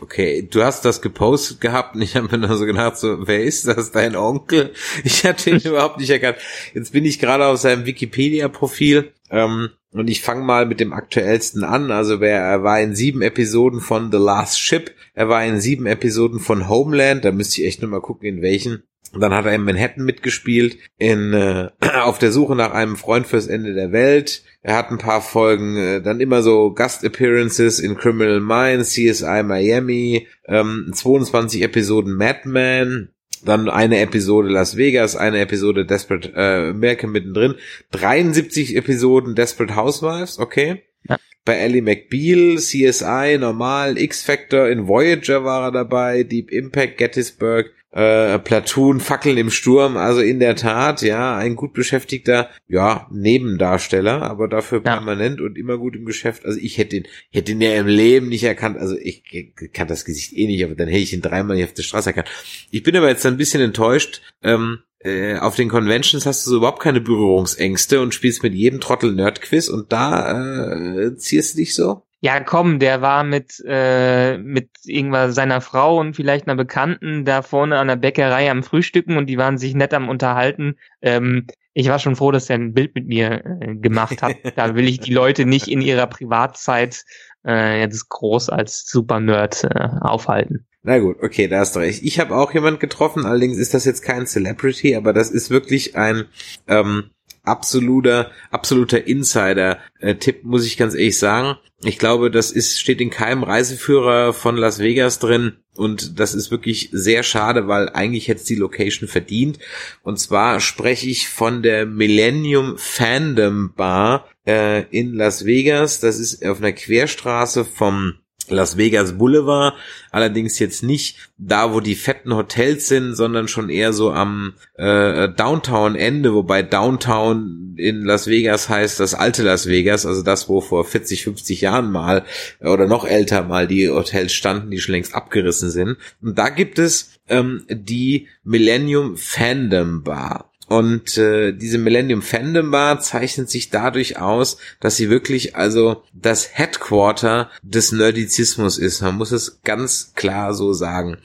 Okay, du hast das gepostet gehabt und ich habe mir dann so gedacht, so, wer ist das, dein Onkel? Ich hatte ihn überhaupt nicht erkannt. Jetzt bin ich gerade auf seinem Wikipedia-Profil ähm, und ich fange mal mit dem aktuellsten an. Also wer, er war in sieben Episoden von The Last Ship, er war in sieben Episoden von Homeland, da müsste ich echt nur mal gucken, in welchen. Und dann hat er in Manhattan mitgespielt, in äh, auf der Suche nach einem Freund fürs Ende der Welt. Er hat ein paar Folgen, äh, dann immer so Gast-Appearances in Criminal Minds, CSI Miami, ähm, 22 Episoden Mad Men, dann eine Episode Las Vegas, eine Episode Desperate äh, American mittendrin, 73 Episoden Desperate Housewives, okay. Ja. Bei Ellie McBeal, CSI, Normal, X-Factor, in Voyager war er dabei, Deep Impact, Gettysburg, äh, Platoon, Fackeln im Sturm, also in der Tat, ja, ein gut beschäftigter, ja, Nebendarsteller, aber dafür ja. permanent und immer gut im Geschäft. Also ich hätte ihn, hätte ihn ja im Leben nicht erkannt, also ich, ich kann das Gesicht eh nicht, aber dann hätte ich ihn dreimal nicht auf der Straße erkannt. Ich bin aber jetzt ein bisschen enttäuscht, ähm, äh, auf den Conventions hast du so überhaupt keine Berührungsängste und spielst mit jedem Trottel Nerdquiz und da äh, ziehst du dich so? Ja, komm, der war mit, äh, mit irgendwas seiner Frau und vielleicht einer Bekannten da vorne an der Bäckerei am Frühstücken und die waren sich nett am Unterhalten. Ähm, ich war schon froh, dass er ein Bild mit mir äh, gemacht hat. da will ich die Leute nicht in ihrer Privatzeit äh, jetzt groß als Super-Nerd äh, aufhalten. Na gut, okay, da hast du recht. Ich habe auch jemand getroffen, allerdings ist das jetzt kein Celebrity, aber das ist wirklich ein ähm, absoluter, absoluter Insider-Tipp, muss ich ganz ehrlich sagen. Ich glaube, das ist, steht in keinem Reiseführer von Las Vegas drin. Und das ist wirklich sehr schade, weil eigentlich hätte es die Location verdient. Und zwar spreche ich von der Millennium Fandom Bar äh, in Las Vegas. Das ist auf einer Querstraße vom Las Vegas Boulevard, allerdings jetzt nicht da, wo die fetten Hotels sind, sondern schon eher so am äh, Downtown-Ende, wobei Downtown in Las Vegas heißt das alte Las Vegas, also das, wo vor 40, 50 Jahren mal oder noch älter mal die Hotels standen, die schon längst abgerissen sind. Und da gibt es ähm, die Millennium Fandom Bar. Und äh, diese Millennium Fandom Bar zeichnet sich dadurch aus, dass sie wirklich also das Headquarter des Nerdizismus ist. Man muss es ganz klar so sagen.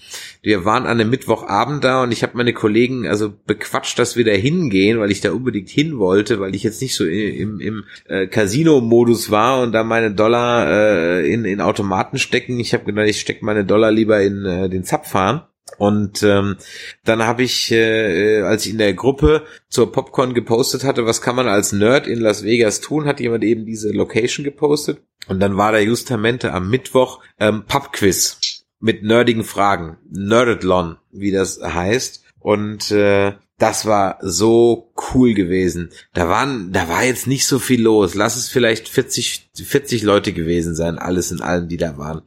Wir waren an einem Mittwochabend da und ich habe meine Kollegen also bequatscht, dass wir da hingehen, weil ich da unbedingt hin wollte, weil ich jetzt nicht so im, im äh, Casino-Modus war und da meine Dollar äh, in, in Automaten stecken. Ich habe gedacht, ich stecke meine Dollar lieber in äh, den Zapfhahn. Und ähm, dann habe ich, äh, als ich in der Gruppe zur Popcorn gepostet hatte, was kann man als Nerd in Las Vegas tun, hat jemand eben diese Location gepostet. Und dann war da justamente am Mittwoch ähm, Pubquiz mit nerdigen Fragen. Nerdedlon, wie das heißt. Und äh, das war so cool gewesen. Da waren, da war jetzt nicht so viel los. Lass es vielleicht 40, 40 Leute gewesen sein, alles in allem, die da waren.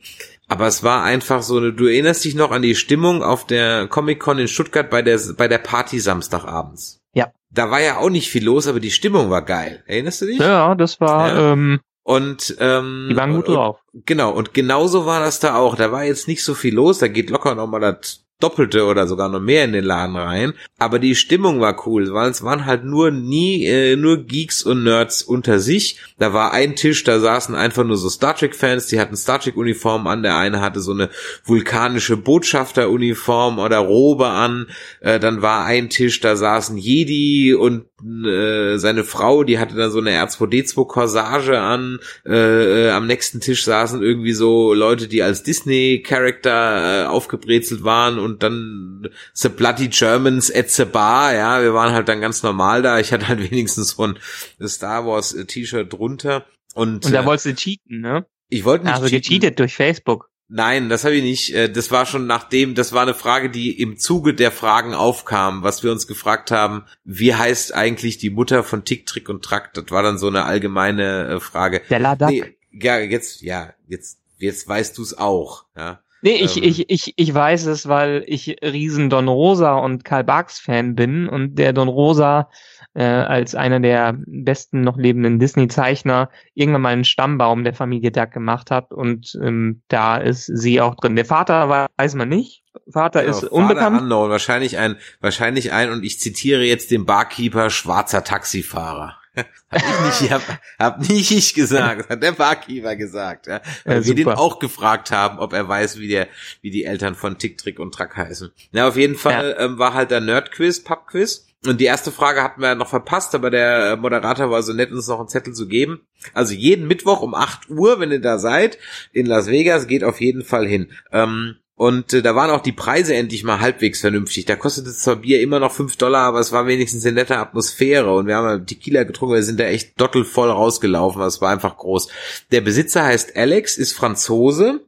Aber es war einfach so eine, du erinnerst dich noch an die Stimmung auf der Comic-Con in Stuttgart bei der, bei der Party Samstagabends. Ja. Da war ja auch nicht viel los, aber die Stimmung war geil. Erinnerst du dich? Ja, das war, ja. ähm, Und ähm, Die waren gut drauf. Genau, und genauso war das da auch. Da war jetzt nicht so viel los, da geht locker nochmal das Doppelte oder sogar noch mehr in den Laden rein. Aber die Stimmung war cool, weil es waren halt nur nie, äh, nur Geeks und Nerds unter sich. Da war ein Tisch, da saßen einfach nur so Star Trek-Fans, die hatten Star Trek-Uniformen an. Der eine hatte so eine vulkanische Botschafter-Uniform oder Robe an. Äh, dann war ein Tisch, da saßen Jedi und äh, seine Frau, die hatte dann so eine R2D2-Corsage an. Äh, äh, am nächsten Tisch saßen irgendwie so Leute, die als Disney-Charakter äh, aufgebrezelt waren und dann The Bloody Germans at the Bar, ja, wir waren halt dann ganz normal da. Ich hatte halt wenigstens so ein Star Wars äh, T-Shirt drunter. Und, Und da äh, wolltest du cheaten, ne? ich wollte nicht Also cheaten. gecheatet durch Facebook. Nein, das habe ich nicht. Äh, Das war schon nachdem, das war eine Frage, die im Zuge der Fragen aufkam, was wir uns gefragt haben, wie heißt eigentlich die Mutter von Tick, Trick und Track? Das war dann so eine allgemeine äh, Frage. Der Ladak. Nee, ja, jetzt, ja, jetzt, jetzt weißt du es auch, ja. Nee, ich, Ähm. ich, ich, ich weiß es, weil ich riesen Don Rosa und Karl Barks Fan bin und der Don Rosa äh, als einer der besten noch lebenden Disney-Zeichner irgendwann mal einen Stammbaum der Familie Duck gemacht hat und ähm, da ist sie auch drin. Der Vater weiß man nicht. Vater ist Genau, unbekannt. Unknown, wahrscheinlich ein, wahrscheinlich ein, und ich zitiere jetzt den Barkeeper, schwarzer Taxifahrer. hab ich nicht, hab, hab nicht ich gesagt, hat der Barkeeper gesagt, ja. Weil Ja, wir den auch gefragt haben, ob er weiß, wie der, wie die Eltern von Tick, Trick und Track heißen. Na, auf jeden Fall ähm, war halt der Nerd-Quiz, Pub-Quiz. Und die erste Frage hatten wir noch verpasst, aber der äh, Moderator war so nett, uns noch einen Zettel zu geben. Also jeden Mittwoch um 8 Uhr, wenn ihr da seid, in Las Vegas, geht auf jeden Fall hin. Ähm, und äh, da waren auch die Preise endlich mal halbwegs vernünftig. Da kostete zwar Bier immer noch 5 Dollar, aber es war wenigstens eine nette Atmosphäre. Und wir haben ja Tequila getrunken, wir sind da echt dottelvoll rausgelaufen. Es war einfach groß. Der Besitzer heißt Alex, ist Franzose,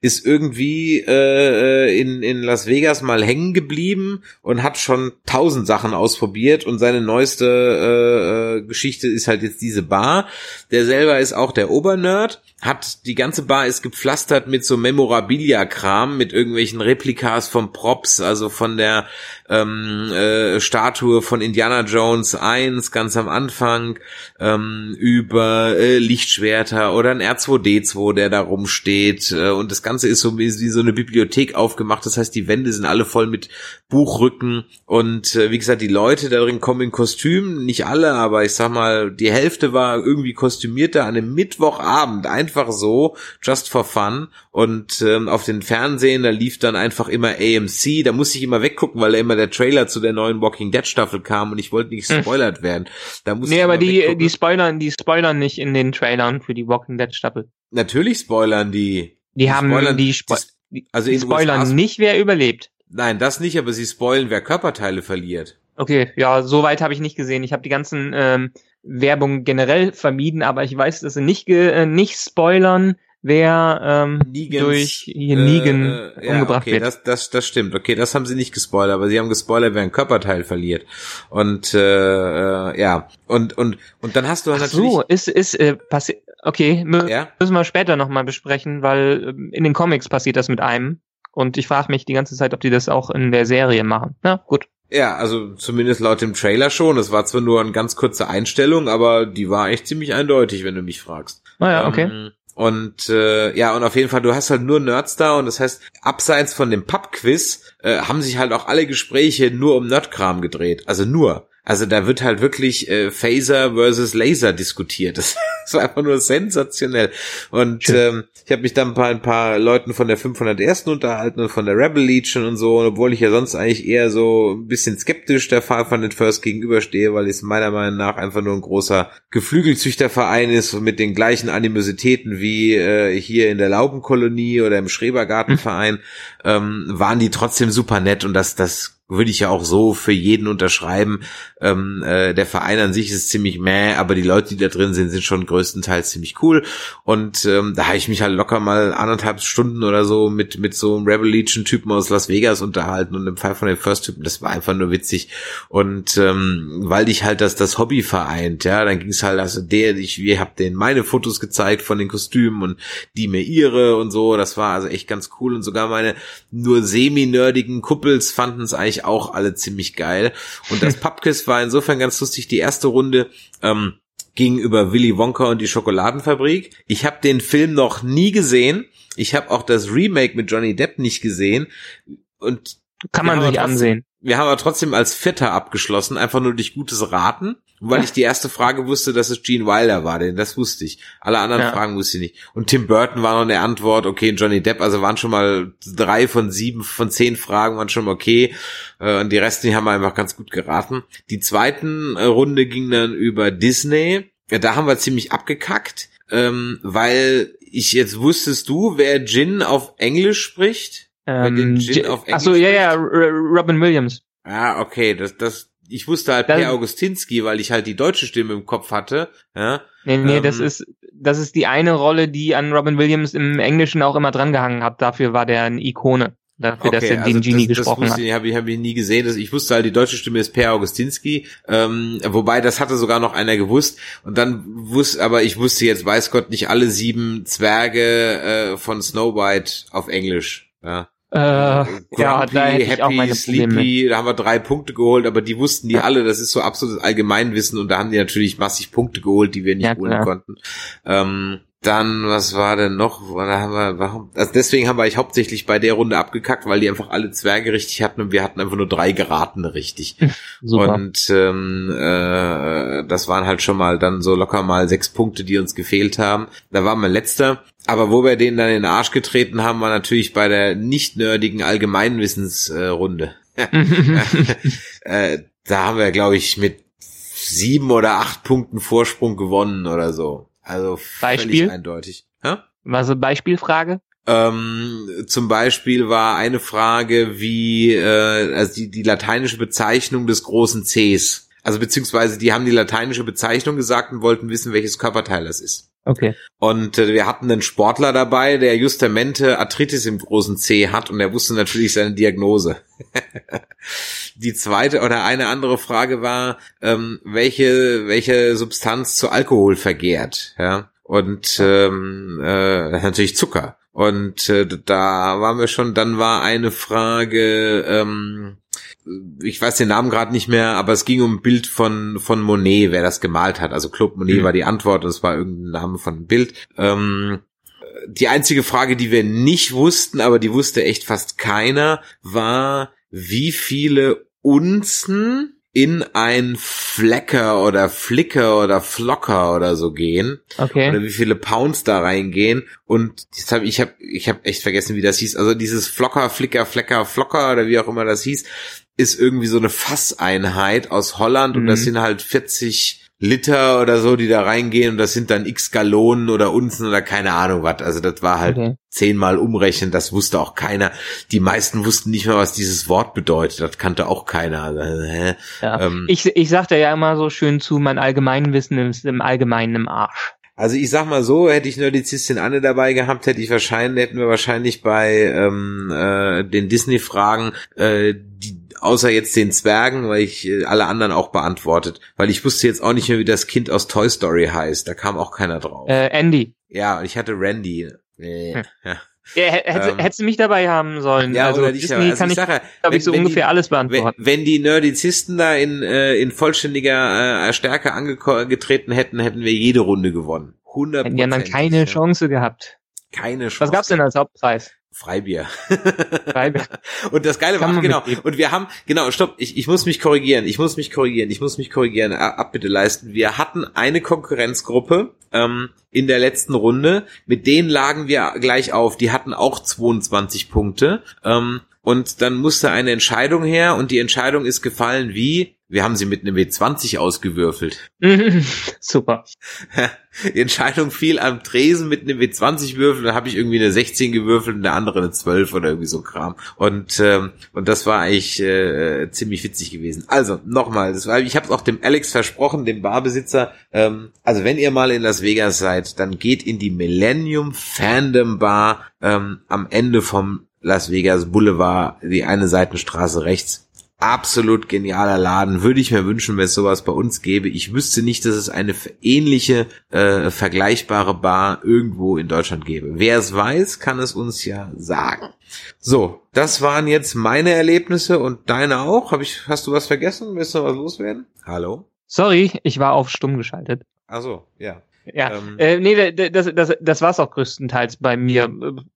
ist irgendwie äh, in, in Las Vegas mal hängen geblieben und hat schon tausend Sachen ausprobiert und seine neueste äh, äh, Geschichte ist halt jetzt diese Bar. Der selber ist auch der Obernerd, hat die ganze Bar ist gepflastert mit so Memorabilia-Kram, mit irgendwelchen Replikas von Props, also von der ähm, äh, Statue von Indiana Jones 1 ganz am Anfang, ähm, über äh, Lichtschwerter oder ein R2D2, der da rumsteht. Äh, und das Ganze ist so wie, wie so eine Bibliothek aufgemacht. Das heißt, die Wände sind alle voll mit Buchrücken. Und äh, wie gesagt, die Leute darin kommen in Kostümen. Nicht alle, aber ich sag mal, die Hälfte war irgendwie kostümierter an einem Mittwochabend. Einfach so, just for fun. Und ähm, auf den Fernsehen, da lief dann einfach immer AMC. Da musste ich immer weggucken, weil da immer der Trailer zu der neuen Walking Dead Staffel kam und ich wollte nicht spoilert werden. Da musste Nee, aber die, weggucken. die spoilern, die spoilern nicht in den Trailern für die Walking Dead Staffel. Natürlich spoilern die. Die, haben spoilern- die, Spo die- also die spoilern USA nicht, wer überlebt. Nein, das nicht, aber sie spoilen, wer Körperteile verliert. Okay, ja, soweit habe ich nicht gesehen. Ich habe die ganzen ähm, Werbung generell vermieden, aber ich weiß, dass sie nicht äh, nicht spoilern, wer ähm, Negans, durch hier Negan äh, ja, umgebracht okay, wird. Das, das, das stimmt. Okay, das haben sie nicht gespoilert, aber sie haben gespoilert, wer ein Körperteil verliert. Und äh, äh, ja, und und und dann hast du halt natürlich. so, ist ist äh, passiert. Okay, mü Ja. müssen wir später nochmal besprechen, weil ähm, in den Comics passiert das mit einem. Und ich frage mich die ganze Zeit, ob die das auch in der Serie machen. Na gut. Ja, also zumindest laut dem Trailer schon. Es war zwar nur eine ganz kurze Einstellung, aber die war echt ziemlich eindeutig, wenn du mich fragst. Naja, okay. Ähm, und äh, ja, und auf jeden Fall, du hast halt nur Nerds da und das heißt, abseits von dem Pub-Quiz äh, haben sich halt auch alle Gespräche nur um Nerdkram gedreht. Also nur. Also da wird halt wirklich äh, Phaser versus Laser diskutiert. Das, war einfach nur sensationell. Und ähm, ich habe mich dann ein paar, ein paar Leuten von der 501. unterhalten und von der Rebel Legion und so. Und obwohl ich ja sonst eigentlich eher so ein bisschen skeptisch der Fall von den First gegenüberstehe, weil es meiner Meinung nach einfach nur ein großer Geflügelzüchterverein ist mit den gleichen Animositäten wie äh, hier in der Laubenkolonie oder im Schrebergartenverein, ähm, waren die trotzdem super nett und das, das würde ich ja auch so für jeden unterschreiben. Ähm, äh, der Verein an sich ist ziemlich meh, aber die Leute, die da drin sind, sind schon größtenteils ziemlich cool. Und ähm, da habe ich mich halt locker mal anderthalb Stunden oder so mit mit so einem Rebel Legion Typen aus Las Vegas unterhalten und im Fall von den First Typen, das war einfach nur witzig. Und ähm, weil dich halt das das Hobby vereint, ja, dann ging es halt, also der, ich, wir hab denen meine Fotos gezeigt von den Kostümen und die mir ihre und so. Das war also echt ganz cool und sogar meine nur semi-nerdigen Kuppels fanden es eigentlich auch alle ziemlich geil. Und das Pubquiz war insofern ganz lustig. Die erste Runde ähm, ging über Willy Wonka und die Schokoladenfabrik. Ich habe den Film noch nie gesehen. Ich habe auch das Remake mit Johnny Depp nicht gesehen. Und kann man sich trotzdem, ansehen. Wir haben aber trotzdem als Vierter abgeschlossen, einfach nur durch gutes Raten. Weil ich die erste Frage wusste, dass es Gene Wilder war, denn das wusste ich. Alle anderen ja. Fragen wusste ich nicht. Und Tim Burton war noch eine Antwort, okay, Johnny Depp, also waren schon mal drei von sieben, von zehn Fragen waren schon mal okay. Äh, und die Resten, die haben wir einfach ganz gut geraten. Die zweiten äh, Runde ging dann über Disney. Ja, da haben wir ziemlich abgekackt, ähm, weil ich jetzt wusstest du, wer Jin auf Englisch spricht? Ähm, Achso, ja, ja, Robin Williams. Ah, okay, das, das, ich wusste halt Per Augustinski, weil ich halt die deutsche Stimme im Kopf hatte. Ja. Nee, nee, ähm, das ist, das ist die eine Rolle, die an Robin Williams im Englischen auch immer drangehangen hat. Dafür war der eine Ikone. Dafür, okay, dass er also den Genie das, gesprochen das wusste, hat. Habe ich, hab ich nie gesehen. Das, ich wusste halt, die deutsche Stimme ist Per Augustinski. Ähm, wobei, das hatte sogar noch einer gewusst. Und dann wusste, aber ich wusste jetzt, weiß Gott, nicht alle sieben Zwerge äh, von Snow White auf Englisch. Ja. Äh, Grumpy, ja, da hätte Happy, ich auch meine Sleepy, da haben wir drei Punkte geholt, aber die wussten die alle, das ist so absolutes Allgemeinwissen und da haben die natürlich massig Punkte geholt, die wir nicht ja, holen klar. konnten. Ähm, dann, was war denn noch? Da haben wir, warum? Also deswegen haben wir eigentlich hauptsächlich bei der Runde abgekackt, weil die einfach alle Zwerge richtig hatten und wir hatten einfach nur drei geratene richtig. Super. Und ähm, äh, das waren halt schon mal dann so locker mal sechs Punkte, die uns gefehlt haben. Da waren wir letzter. Aber wo wir den dann in den Arsch getreten haben, war natürlich bei der nicht nerdigen Allgemeinwissensrunde. äh, da haben wir, glaube ich, mit sieben oder acht Punkten Vorsprung gewonnen oder so. Also Beispiel? völlig eindeutig. Ja? Was eine Beispielfrage? Ähm, zum Beispiel war eine Frage wie äh, also die, die lateinische Bezeichnung des großen Cs. Also beziehungsweise die haben die lateinische Bezeichnung gesagt und wollten wissen, welches Körperteil das ist. Okay. Und äh, wir hatten einen Sportler dabei, der justamente Arthritis im großen C hat und er wusste natürlich seine Diagnose. Die zweite oder eine andere Frage war, ähm, welche, welche Substanz zu Alkohol vergehrt. Ja? Und ähm, äh, natürlich Zucker. Und äh, da waren wir schon, dann war eine Frage, ähm, ich weiß den Namen gerade nicht mehr, aber es ging um ein Bild von, von Monet, wer das gemalt hat. Also Claude Monet mhm. war die Antwort, das war irgendein Name von einem Bild. Ähm, die einzige Frage, die wir nicht wussten, aber die wusste echt fast keiner, war, wie viele Unzen in ein Flecker oder Flicker oder Flocker oder so gehen. Okay. Oder wie viele Pounds da reingehen. Und jetzt hab, ich habe ich hab echt vergessen, wie das hieß. Also dieses Flocker, Flicker, Flecker, Flocker oder wie auch immer das hieß, ist irgendwie so eine Fasseinheit aus Holland mhm. und das mhm. sind halt 40 Liter oder so, die da reingehen und das sind dann x Gallonen oder Unzen oder keine Ahnung was. Also das war halt okay. zehnmal umrechnen, das wusste auch keiner. Die meisten wussten nicht mehr, was dieses Wort bedeutet. Das kannte auch keiner. Also? Ja. Ähm, ich, ich sagte ja immer so schön zu, mein Allgemeinwissen ist im Allgemeinen im Arsch. Also ich sag mal so, hätte ich Nerdizistin Anne dabei gehabt, hätte ich wahrscheinlich, hätten wir wahrscheinlich bei ähm, äh, den Disney-Fragen äh, die außer jetzt den Zwergen, weil ich äh, alle anderen auch beantwortet, weil ich wusste jetzt auch nicht mehr, wie das Kind aus Toy Story heißt. Da kam auch keiner drauf. Äh, Andy. Ja, ich hatte Randy. Nee. Hm. Ja. Ja, hätte, ähm, hättest du mich dabei haben sollen. Ja, also oder dich Disney also kann ich, sage, ich, ich so ungefähr die, alles beantworten. Wenn, wenn, die Nerdizisten da in, äh, in vollständiger äh, Stärke angetreten hätten, hätten wir jede Runde gewonnen. 100 Hätten ja dann keine ja. Chance gehabt. Keine Chance. Was gab's denn als Hauptpreis? Freibier. Freibier. und das Geile war, genau, mitgeben. und wir haben, genau, stopp, ich, ich muss mich korrigieren, ich muss mich korrigieren, ich muss mich korrigieren, Abbitte leisten. Wir hatten eine Konkurrenzgruppe ähm, in der letzten Runde, mit denen lagen wir gleich auf, die hatten auch 22 Punkte. Ähm, und dann musste eine Entscheidung her und die Entscheidung ist gefallen wie, wir haben sie mit einem W20 ausgewürfelt. Super. Die Entscheidung fiel am Tresen mit einem W20 würfel, da habe ich irgendwie eine 16 gewürfelt und der andere eine 12 oder irgendwie so Kram. Und ähm, und das war eigentlich äh, ziemlich witzig gewesen. Also nochmal, das war, ich habe es auch dem Alex versprochen, dem Barbesitzer. Ähm, also wenn ihr mal in Las Vegas seid, dann geht in die Millennium Fandom Bar ähm, am Ende vom Las Vegas Boulevard, die eine Seitenstraße rechts absolut genialer Laden. Würde ich mir wünschen, wenn es sowas bei uns gäbe. Ich wüsste nicht, dass es eine ähnliche, äh, vergleichbare Bar irgendwo in Deutschland gäbe. Wer es weiß, kann es uns ja sagen. So, das waren jetzt meine Erlebnisse und deine auch. Hab ich, hast du was vergessen? Willst du was loswerden? Hallo? Sorry, ich war auf stumm geschaltet. Also, ja. Ja, ähm, äh, nee, das, das, das war's auch größtenteils bei mir.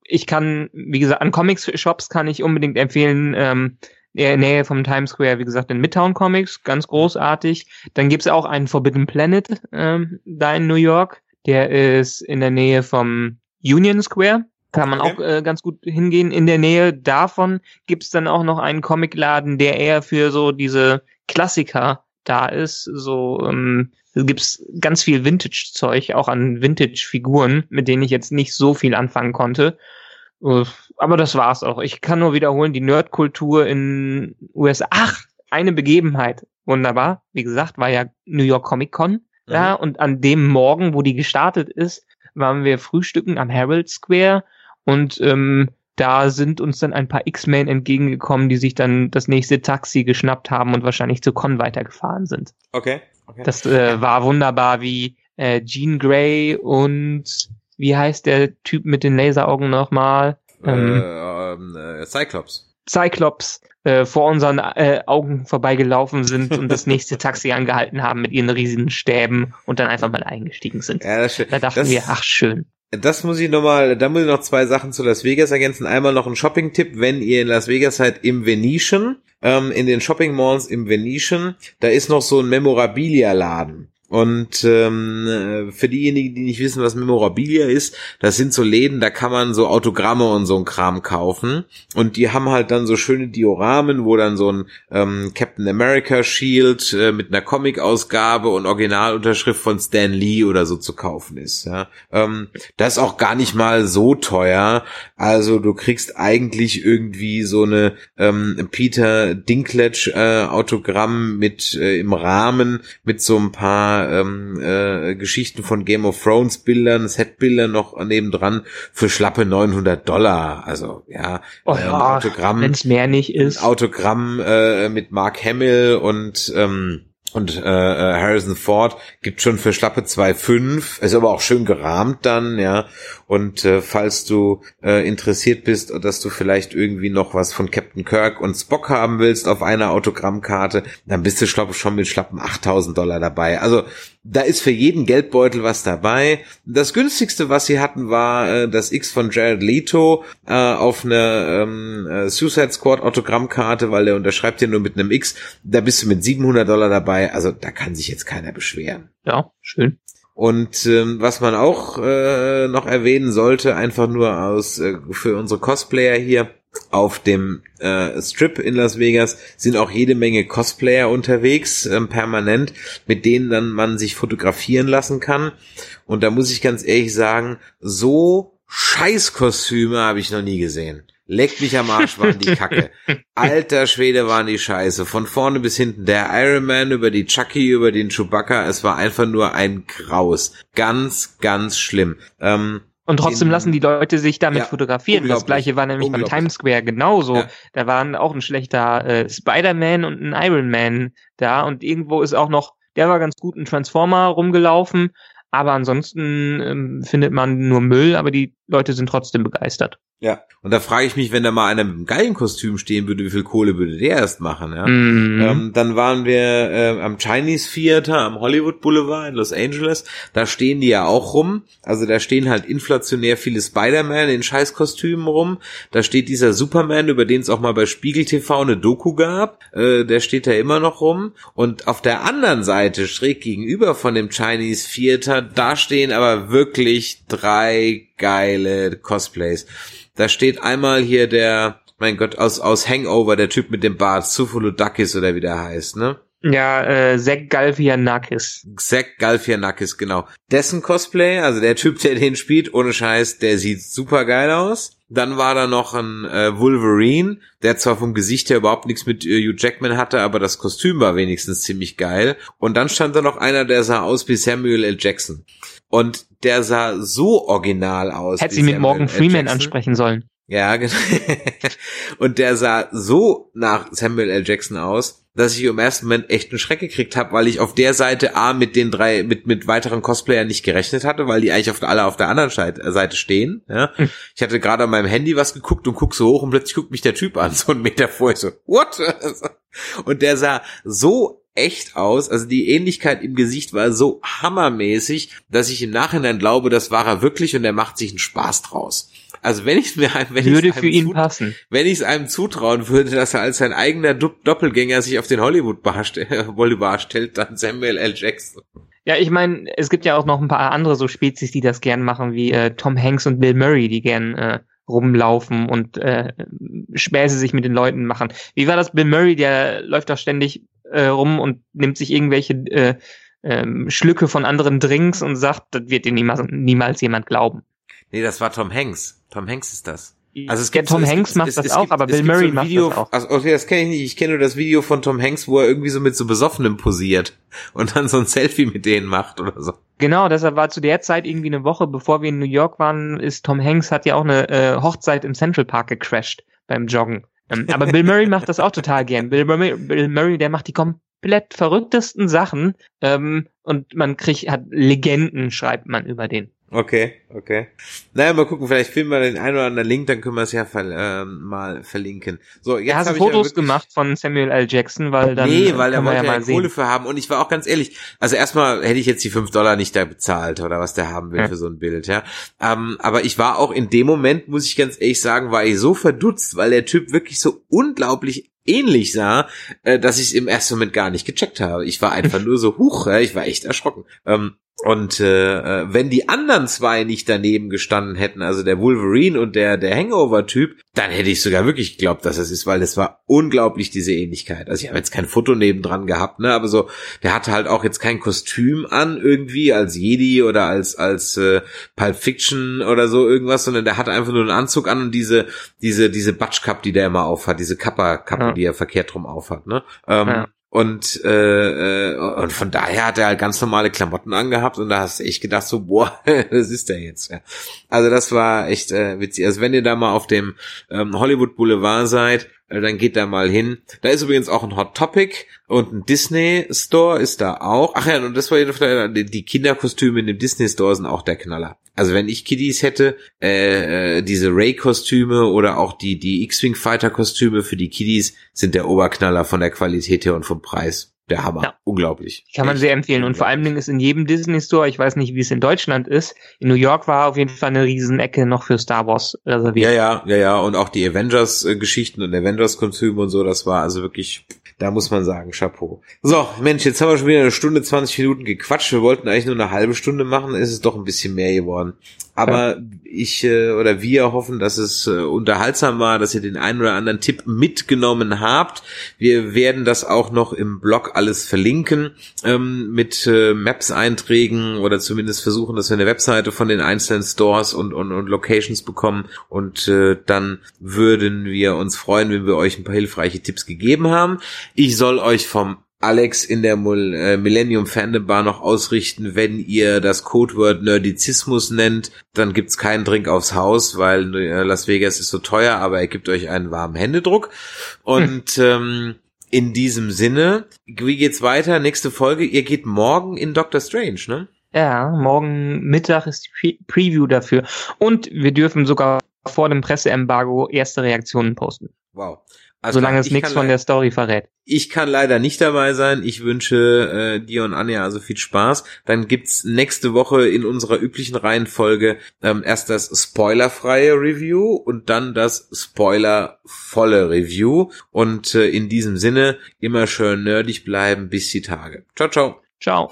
Ich kann, wie gesagt, an Comics-Shops kann ich unbedingt empfehlen, ähm, Nähe vom Times Square, wie gesagt, in Midtown Comics, ganz großartig. Dann gibt's auch einen Forbidden Planet ähm, da in New York. Der ist in der Nähe vom Union Square. Kann man okay. auch äh, ganz gut hingehen. In der Nähe davon gibt's dann auch noch einen Comicladen, der eher für so diese Klassiker da ist. So ähm, gibt's ganz viel Vintage-Zeug, auch an Vintage-Figuren, mit denen ich jetzt nicht so viel anfangen konnte. Aber das war's auch. Ich kann nur wiederholen, die Nerdkultur in USA. Ach, eine Begebenheit. Wunderbar. Wie gesagt, war ja New York Comic Con. Mhm. Ja, und an dem Morgen, wo die gestartet ist, waren wir frühstücken am Herald Square und ähm, da sind uns dann ein paar X-Men entgegengekommen, die sich dann das nächste Taxi geschnappt haben und wahrscheinlich zur Con weitergefahren sind. Okay. okay. Das äh, war wunderbar, wie äh, Jean Grey und wie heißt der Typ mit den Laseraugen nochmal? Ähm, äh, ähm, äh, Cyclops. Cyclops äh, vor unseren äh, Augen vorbeigelaufen sind und das nächste Taxi angehalten haben mit ihren riesigen Stäben und dann einfach mal eingestiegen sind. Ja, das da dachten das, wir, ach schön. Das muss ich nochmal, da muss ich noch zwei Sachen zu Las Vegas ergänzen. Einmal noch ein Shopping-Tipp, wenn ihr in Las Vegas seid, im Venetian, ähm, in den Shopping Malls im Venetian, da ist noch so ein Memorabilia-Laden. Und ähm, für diejenigen, die nicht wissen, was Memorabilia ist, das sind so Läden, da kann man so Autogramme und so ein Kram kaufen. Und die haben halt dann so schöne Dioramen, wo dann so ein ähm, Captain America Shield äh, mit einer Comic-Ausgabe und Originalunterschrift von Stan Lee oder so zu kaufen ist. Ja. Ähm, das ist auch gar nicht mal so teuer. Also du kriegst eigentlich irgendwie so eine ähm, Peter Dinklage äh, Autogramm mit äh, im Rahmen mit so ein paar ähm, äh, Geschichten von Game of Thrones Bildern, Setbildern noch nebendran für schlappe 900 Dollar. Also ja, oh, ähm, Autogramm. Wenn es mehr nicht ist. Autogramm äh, mit Mark Hamill und ähm, und äh, äh Harrison Ford gibt schon für schlappe 2,5, ist aber auch schön gerahmt dann, ja. Und äh, falls du äh, interessiert bist, dass du vielleicht irgendwie noch was von Captain Kirk und Spock haben willst auf einer Autogrammkarte, dann bist du glaub, schon mit schlappen 8000 Dollar dabei. Also da ist für jeden Geldbeutel was dabei. Das günstigste, was sie hatten, war äh, das X von Jared Leto äh, auf einer ähm, äh, Suicide Squad Autogrammkarte, weil der unterschreibt ja nur mit einem X. Da bist du mit 700 Dollar dabei. Also da kann sich jetzt keiner beschweren. Ja, schön. Und ähm, was man auch äh, noch erwähnen sollte, einfach nur aus äh, für unsere Cosplayer hier auf dem äh, Strip in Las Vegas sind auch jede Menge Cosplayer unterwegs, ähm, permanent, mit denen dann man sich fotografieren lassen kann. Und da muss ich ganz ehrlich sagen, so Scheißkostüme habe ich noch nie gesehen. Leck mich am Arsch, waren die Kacke. Alter Schwede waren die Scheiße. Von vorne bis hinten. Der Iron Man über die Chucky, über den Chewbacca. Es war einfach nur ein Graus. Ganz, ganz schlimm. Ähm, und trotzdem lassen die Leute sich damit ja, fotografieren. Das gleiche war nämlich beim Times Square genauso. Ja. Da waren auch ein schlechter äh, Spider-Man und ein Iron Man da und irgendwo ist auch noch, der war ganz gut ein Transformer rumgelaufen, aber ansonsten ähm, findet man nur Müll, aber die Leute sind trotzdem begeistert. Ja, und da frage ich mich, wenn da mal einer mit einem geilen Kostüm stehen würde, wie viel Kohle würde der erst machen, ja? Mhm. Ähm, dann waren wir äh, am Chinese Theater am Hollywood Boulevard in Los Angeles, da stehen die ja auch rum, also da stehen halt inflationär viele Spider-Man in Scheißkostümen rum, da steht dieser Superman, über den es auch mal bei Spiegel TV eine Doku gab, äh, der steht da immer noch rum. Und auf der anderen Seite, schräg gegenüber von dem Chinese Theater, da stehen aber wirklich drei geile Cosplays. Da steht einmal hier der, mein Gott, aus, aus Hangover, der Typ mit dem Bart, Sufuludakis oder wie der heißt, ne? Ja, äh, Zack Galfianakis. Zack Galfianakis, genau. Dessen Cosplay, also der Typ, der den spielt, ohne Scheiß, der sieht super geil aus. Dann war da noch ein äh, Wolverine, der zwar vom Gesicht her überhaupt nichts mit äh, Hugh Jackman hatte, aber das Kostüm war wenigstens ziemlich geil. Und dann stand da noch einer, der sah aus wie Samuel L. Jackson. Und der sah so original aus. Hätte sie mit Morgan Freeman ansprechen sollen. Ja, genau. und der sah so nach Samuel L. Jackson aus, dass ich im ersten Moment echt einen Schreck gekriegt habe, weil ich auf der Seite A mit den drei, mit, mit weiteren Cosplayern nicht gerechnet hatte, weil die eigentlich auf, alle auf der anderen Seite stehen. Ja. Hm. Ich hatte gerade an meinem Handy was geguckt und guck so hoch und plötzlich guckt mich der Typ an, so einen Meter vor. Ich so, what? Und der sah so echt aus. Also die Ähnlichkeit im Gesicht war so hammermäßig, dass ich im Nachhinein glaube, das war er wirklich und er macht sich einen Spaß draus. Also wenn ich mir wenn würde für ihn passen. Wenn ich es einem zutrauen würde, dass er als sein eigener Do Doppelgänger sich auf den Hollywood Bar stellt, dann Samuel L. Jackson. Ja, ich meine, es gibt ja auch noch ein paar andere so Spezies, die das gern machen, wie äh, Tom Hanks und Bill Murray, die gern äh, rumlaufen und äh, Späße sich mit den Leuten machen. Wie war das? Bill Murray, der läuft doch ständig äh, rum und nimmt sich irgendwelche äh, ähm, Schlücke von anderen Drinks und sagt, das wird dir niemals, niemals jemand glauben. Nee, das war Tom Hanks. Tom Hanks ist das. Also es gibt, Tom Hanks macht es, das es auch, gibt, aber Bill Murray so macht Video, das auch. Also, okay, das kenne ich nicht. Ich kenne nur das Video von Tom Hanks, wo er irgendwie so mit so Besoffenem posiert und dann so ein Selfie mit denen macht oder so. Genau, deshalb war zu der Zeit irgendwie eine Woche, bevor wir in New York waren, ist Tom Hanks hat ja auch eine äh, Hochzeit im Central Park gecrashed beim Joggen. Ähm, aber Bill Murray macht das auch total gern. Bill Murray, Bill Murray, der macht die komplett verrücktesten Sachen ähm, und man kriegt, hat Legenden, schreibt man über den. Okay, okay. Naja, mal gucken, vielleicht finden wir den einen oder anderen Link, dann können wir es ja ver ähm, mal verlinken. So, jetzt hast du Fotos ja gemacht von Samuel L. Jackson, weil dann Nee, weil er wollte ja, ja Kohle für haben und ich war auch ganz ehrlich, also erstmal hätte ich jetzt die fünf Dollar nicht da bezahlt oder was der haben will ja. für so ein Bild, ja. Ähm, aber ich war auch in dem Moment, muss ich ganz ehrlich sagen, war ich so verdutzt, weil der Typ wirklich so unglaublich ähnlich sah, äh, dass ich es im ersten Moment gar nicht gecheckt habe. Ich war einfach nur so, huch, ja, ich war echt erschrocken. Ähm, und äh, äh, wenn die anderen zwei nicht daneben gestanden hätten, also der Wolverine und der der Hangover-Typ, dann hätte ich sogar wirklich geglaubt, dass es ist, weil das war unglaublich diese Ähnlichkeit. Also ich habe jetzt kein Foto nebendran gehabt, ne, aber so, der hatte halt auch jetzt kein Kostüm an irgendwie als Jedi oder als als äh, Pulp Fiction oder so irgendwas, sondern der hatte einfach nur einen Anzug an und diese diese diese Batschkap, die der immer aufhat, diese Kappa Kappe, ja. die er verkehrt rum aufhat, ne. Ähm, ja. Und, äh, äh, und von daher hat er halt ganz normale Klamotten angehabt und da hast du echt gedacht so, boah, das ist der jetzt. Ja. Also das war echt äh, witzig. Also wenn ihr da mal auf dem ähm, Hollywood Boulevard seid, dann geht da mal hin. Da ist übrigens auch ein Hot Topic und ein Disney Store ist da auch. Ach ja, und das war die Kinderkostüme in dem Disney Store sind auch der Knaller. Also wenn ich Kiddies hätte, äh, äh, diese Ray-Kostüme oder auch die, die X-Wing-Fighter-Kostüme für die Kiddies sind der Oberknaller von der Qualität her und vom Preis. Der Hammer. Ja. Unglaublich. Kann man sehr empfehlen. Und vor allen Dingen ist in jedem Disney Store, ich weiß nicht, wie es in Deutschland ist, in New York war auf jeden Fall eine Riesenecke noch für Star Wars reserviert. Ja, ja, ja, ja. Und auch die Avengers-Geschichten und Avengers-Kostüme und so, das war also wirklich da muss man sagen, Chapeau. So, Mensch, jetzt haben wir schon wieder eine Stunde, 20 Minuten gequatscht. Wir wollten eigentlich nur eine halbe Stunde machen, ist es doch ein bisschen mehr geworden. Aber ja. ich äh, oder wir hoffen, dass es äh, unterhaltsam war, dass ihr den einen oder anderen Tipp mitgenommen habt. Wir werden das auch noch im Blog alles verlinken ähm, mit äh, Maps-Einträgen oder zumindest versuchen, dass wir eine Webseite von den einzelnen Stores und, und, und Locations bekommen. Und äh, dann würden wir uns freuen, wenn wir euch ein paar hilfreiche Tipps gegeben haben. Ich soll euch vom Alex in der äh, Millennium Fandom Bar noch ausrichten, wenn ihr das Codewort Nerdizismus nennt, dann gibt's keinen Drink aufs Haus, weil äh, Las Vegas ist so teuer, aber er gibt euch einen warmen Händedruck. Und hm. ähm, in diesem Sinne, wie geht's weiter? Nächste Folge, ihr geht morgen in Doctor Strange, ne? Ja, morgen Mittag ist die Pre Preview dafür. Und wir dürfen sogar vor dem Presseembargo erste Reaktionen posten. Wow. Also Solange es nichts von der Story verrät. Ich kann leider nicht dabei sein. Ich wünsche äh, dir und Anja also viel Spaß. Dann gibt's nächste Woche in unserer üblichen Reihenfolge ähm, erst das spoilerfreie Review und dann das spoilervolle Review. Und äh, in diesem Sinne immer schön nerdig bleiben bis die Tage. Ciao, ciao. Ciao.